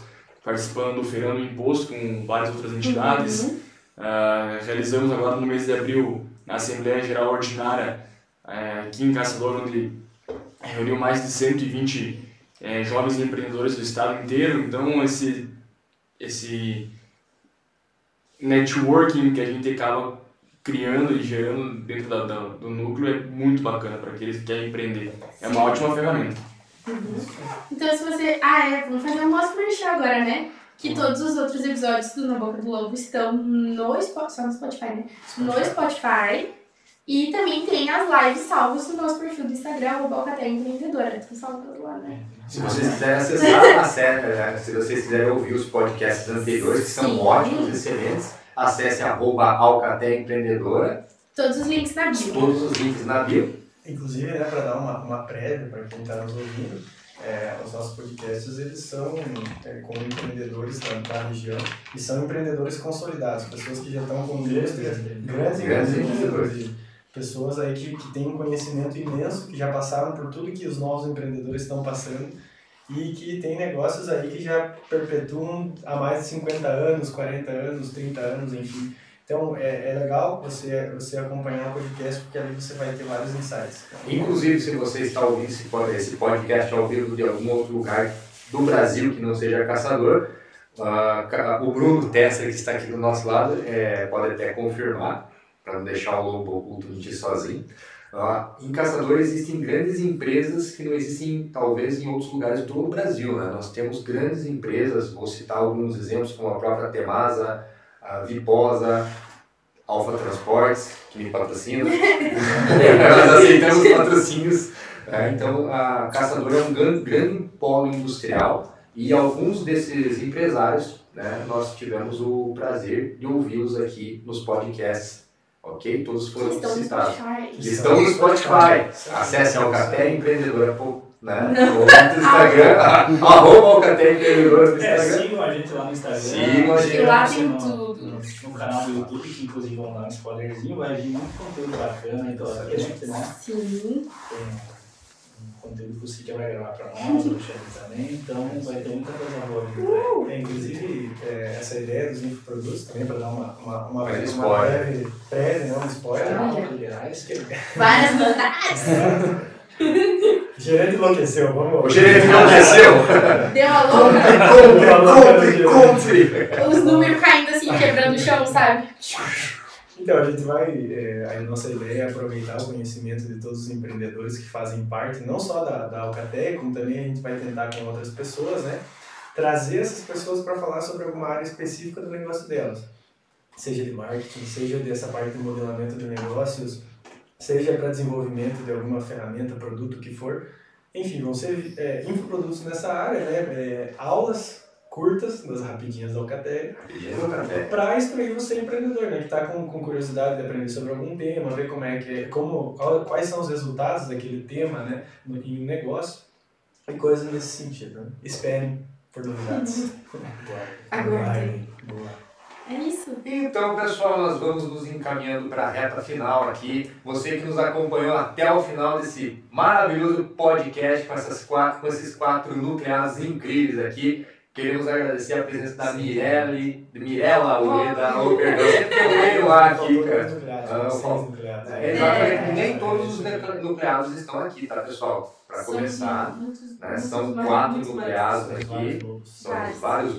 participando do Feirão do Imposto com várias outras entidades. Uhum. Ah, realizamos agora no mês de abril, na Assembleia Geral Ordinária, eh, aqui em Caçador, onde reuniu mais de 120 eh, jovens empreendedores do estado inteiro. Então, esse, esse networking que a gente acaba criando e gerando dentro da, da- do núcleo é muito bacana para aqueles que querem empreender. É uma ótima ferramenta. Então, se você. Ah, é, vamos fazer um mostra merchan agora, né? Que todos os outros episódios do Na Boca do Lobo estão no Spotify, só no Spotify, né? No Spotify. E também tem as lives salvas no nosso perfil do Instagram, o Alcateia Empreendedora. Estão salvas lá, né? Se vocês quiserem acessar a série, né, se vocês quiserem ouvir os podcasts anteriores, que são Sim. ótimos, excelentes, acesse arroba Alcatel Empreendedora, Todos os links na bio. todos os links na bio. Inclusive, né, para dar uma, uma prévia para quem está nos ouvindo, é, os nossos podcasts eles são é, com empreendedores da, da região e são empreendedores consolidados, pessoas que já estão com indústrias, grandes Grandes empreendedores, empreendedores. Pessoas aí que, que têm um conhecimento imenso, que já passaram por tudo que os novos empreendedores estão passando e que tem negócios aí que já perpetuam há mais de 50 anos, 40 anos, 30 anos, enfim. Então é, é legal você, você acompanhar o podcast porque ali você vai ter vários insights. Inclusive, se você está ouvindo esse pod- esse podcast ao vivo de algum outro lugar do Brasil que não seja caçador, ca- o Bruno Tessa, que está aqui do nosso lado, é, pode até confirmar, para não deixar o lobo oculto mentir sozinho. Ah, em Caçador existem grandes empresas que não existem, talvez, em outros lugares do Brasil. Né? Nós temos grandes empresas, vou citar alguns exemplos, como a própria Temasa, a Viposa, Alfa Transportes, que me patrocina. Nós aceitamos patrocínios. né? Então, a Caçador é um gran- grande polo industrial e alguns desses empresários, né, nós tivemos o prazer de ouvi-los aqui nos podcasts, ok? Todos foram Estão citados. Estão no Spotify. Acesse Alcatel Empreendedora, pô, né? Ou no Instagram, arroba Alcatel Empreendedora no É, Instagram. sigam a gente lá no Instagram. Sigam a gente. E lá tem no, tudo. No, no canal do YouTube, que inclusive vamos dar um spoilerzinho, vai vir muito conteúdo bacana aí pela frente, né? Sim. Tem um conteúdo que o Cítia vai gravar pra nós, o Xavier também, então vai ter muita coisa boa aí. É, inclusive, é, essa ideia dos infoprodutos também, para dar uma, uma, uma, Mas uma spoiler. breve prévia, né, um spoiler. Olha. Liberais, Várias novidades. O gerente enlouqueceu, vamos O gerente não desceu. Deu a louca. Compre, compre, compre. Os números caindo assim, quebrando o chão, sabe? Então, a gente vai, é, a nossa ideia é aproveitar o conhecimento de todos os empreendedores que fazem parte, não só da, da Alcatel, como também a gente vai tentar com outras pessoas, né? Trazer essas pessoas para falar sobre alguma área específica do negócio delas. Seja de marketing, seja dessa parte de modelamento de negócios, seja para desenvolvimento de alguma ferramenta, produto, o que for. Enfim, vão ser é, infoprodutos nessa área, né? É, aulas curtas, das rapidinhas da Alcatel, para instruir você empreendedor, né, que está com, com curiosidade de aprender sobre algum tema, ver como é que é, como, qual- quais são os resultados daquele tema, né, no, em um negócio e coisas nesse sentido. Né? Esperem por novidades. Aguardem. É isso. Então, pessoal, nós vamos nos encaminhando para a reta final aqui. Você que nos acompanhou até o final desse maravilhoso podcast com, essas quatro, com esses quatro nucleados incríveis aqui. Queremos agradecer a presença da Mirelle, Mirella Ueda, oh, perdão, eu lá aqui, cara. Ah. É, Exatamente, nem todos os nucle- nucleados estão aqui, tá, pessoal? Para começar, muitos- né, muitos são quatro muitos mais. nucleados aqui, são Vários. vários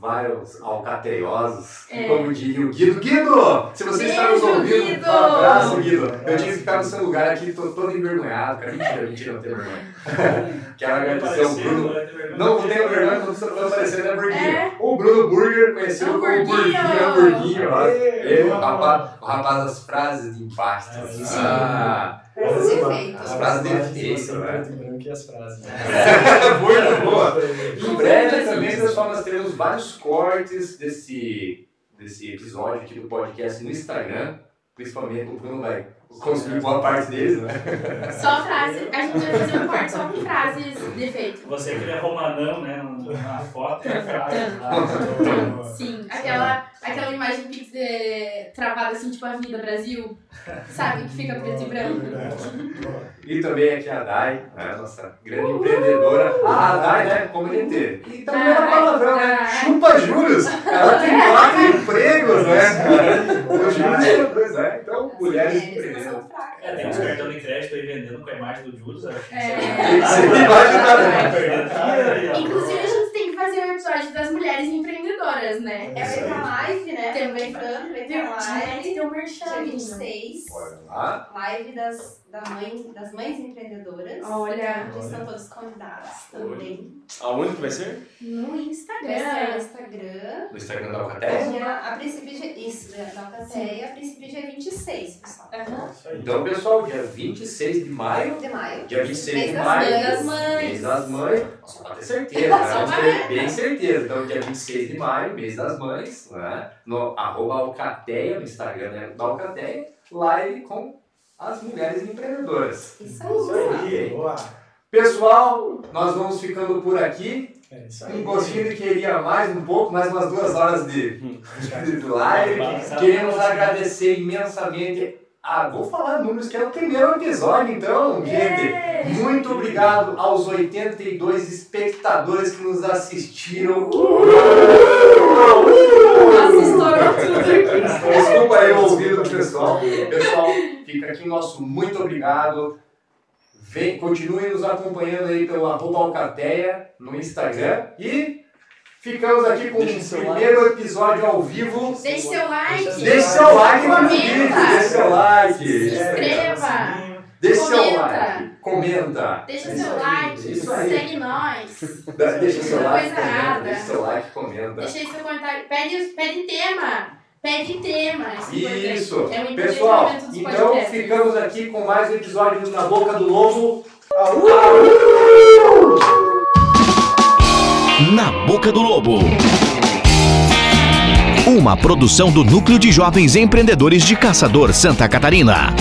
vários alcateiosos, É. como diria o Guido. Guido! Se você está nos Beijo, ouvindo, Guido! um abraço, Guido. Eu tinha que ficar no seu lugar aqui, tô todo envergonhado, cara. Mentira, mentira, não tenho vergonha. Quero agradecer ao Bruno. Não tenho vergonha quando você está aparecendo, é porque É. o Bruno Burger, conhecido como Hamburguinho. Burguinho, Hamburguinho, o rapaz, o rapaz das frases de impacto. Ah, Frases de efeito. As frases de imagens efeito, você em né? preto e branco e as frases. né? muito boa. Em breve também, pessoal, nós teremos vários cortes desse, desse episódio aqui do podcast no Instagram. Principalmente o Bruno vai consumir boa parte deles, né? Só frases. A gente vai fazer um corte só com frases de efeito. Você aquele é romanão, né? Na foto é a frase. Sim, aquela, aquela imagem pix de- travada assim, tipo Avenida Brasil, sabe? Que fica preto e branco. E também aqui a Dai, né? nossa grande empreendedora. Ah, a Dai, né? Como ele E também é Dai, palavrão, né? Dai. Chupa Juros! Ela tem quatro empregos, né? O Juros é dois, né? Então, mulheres empreendedoras. É, tem uns cartões de crédito aí vendendo com a imagem do Juros. acho que É. aí, ó. Inclusive, a gente tem que fazer um episódio das mulheres empreendedoras, né? É na live, né? Também. que live. ter um merchan, Dia menina. 26. Bora lá. Live das, da mãe, das mães empreendedoras. Olha, Onde estão todos convidados também. Aonde que vai ser? no Vai ser no Instagram. Instagram. No Instagram da Alcatel. Dia, a princípio, dia, isso, da Alcateia, a princípio dia 26, pessoal. Aí. Então, pessoal, dia 26 de maio. De maio. Dia 26 Mês de maio. mães. Das mães. Mês das mães. Só pra ter certeza, né? Só ter bem certeza. Então, dia 26 de maio, mês das mães, né? no arroba Alcateia, no Instagram né? da Alcateia, live com as mulheres empreendedoras. Isso aí. Boa. Pessoal, nós vamos ficando por aqui. É. Um gostinho de queria mais um pouco, mais umas duas horas de, de live. Queremos agradecer imensamente. Ah, vou falar números, que é o primeiro episódio, então, gente. Muito obrigado aos 82 espectadores que nos assistiram. Nossa, estourou tudo aqui. Desculpa aí o ouvido do pessoal. Pessoal, fica aqui o nosso muito obrigado. Vem, continue nos acompanhando aí pelo arroba Alcateia no Instagram. E ficamos aqui com Deixa o primeiro episódio ao vivo. Deixe seu like. Deixe seu like no vídeo, deixe seu like. Inscreva. Deixe seu like. Comenta. Deixa É seu like. Isso aí. Segue nós. Deixa seu Não like, comenta. nada. Deixa seu like, comenta. Deixa aí seu comentário. Pede, pede tema. Pede tema. Isso. é. É um Pessoal, então podcasts. ficamos aqui com mais um episódio do Na Boca do Lobo. Na Boca do Lobo. Uma produção do Núcleo de Jovens Empreendedores de Caçador, Santa Catarina.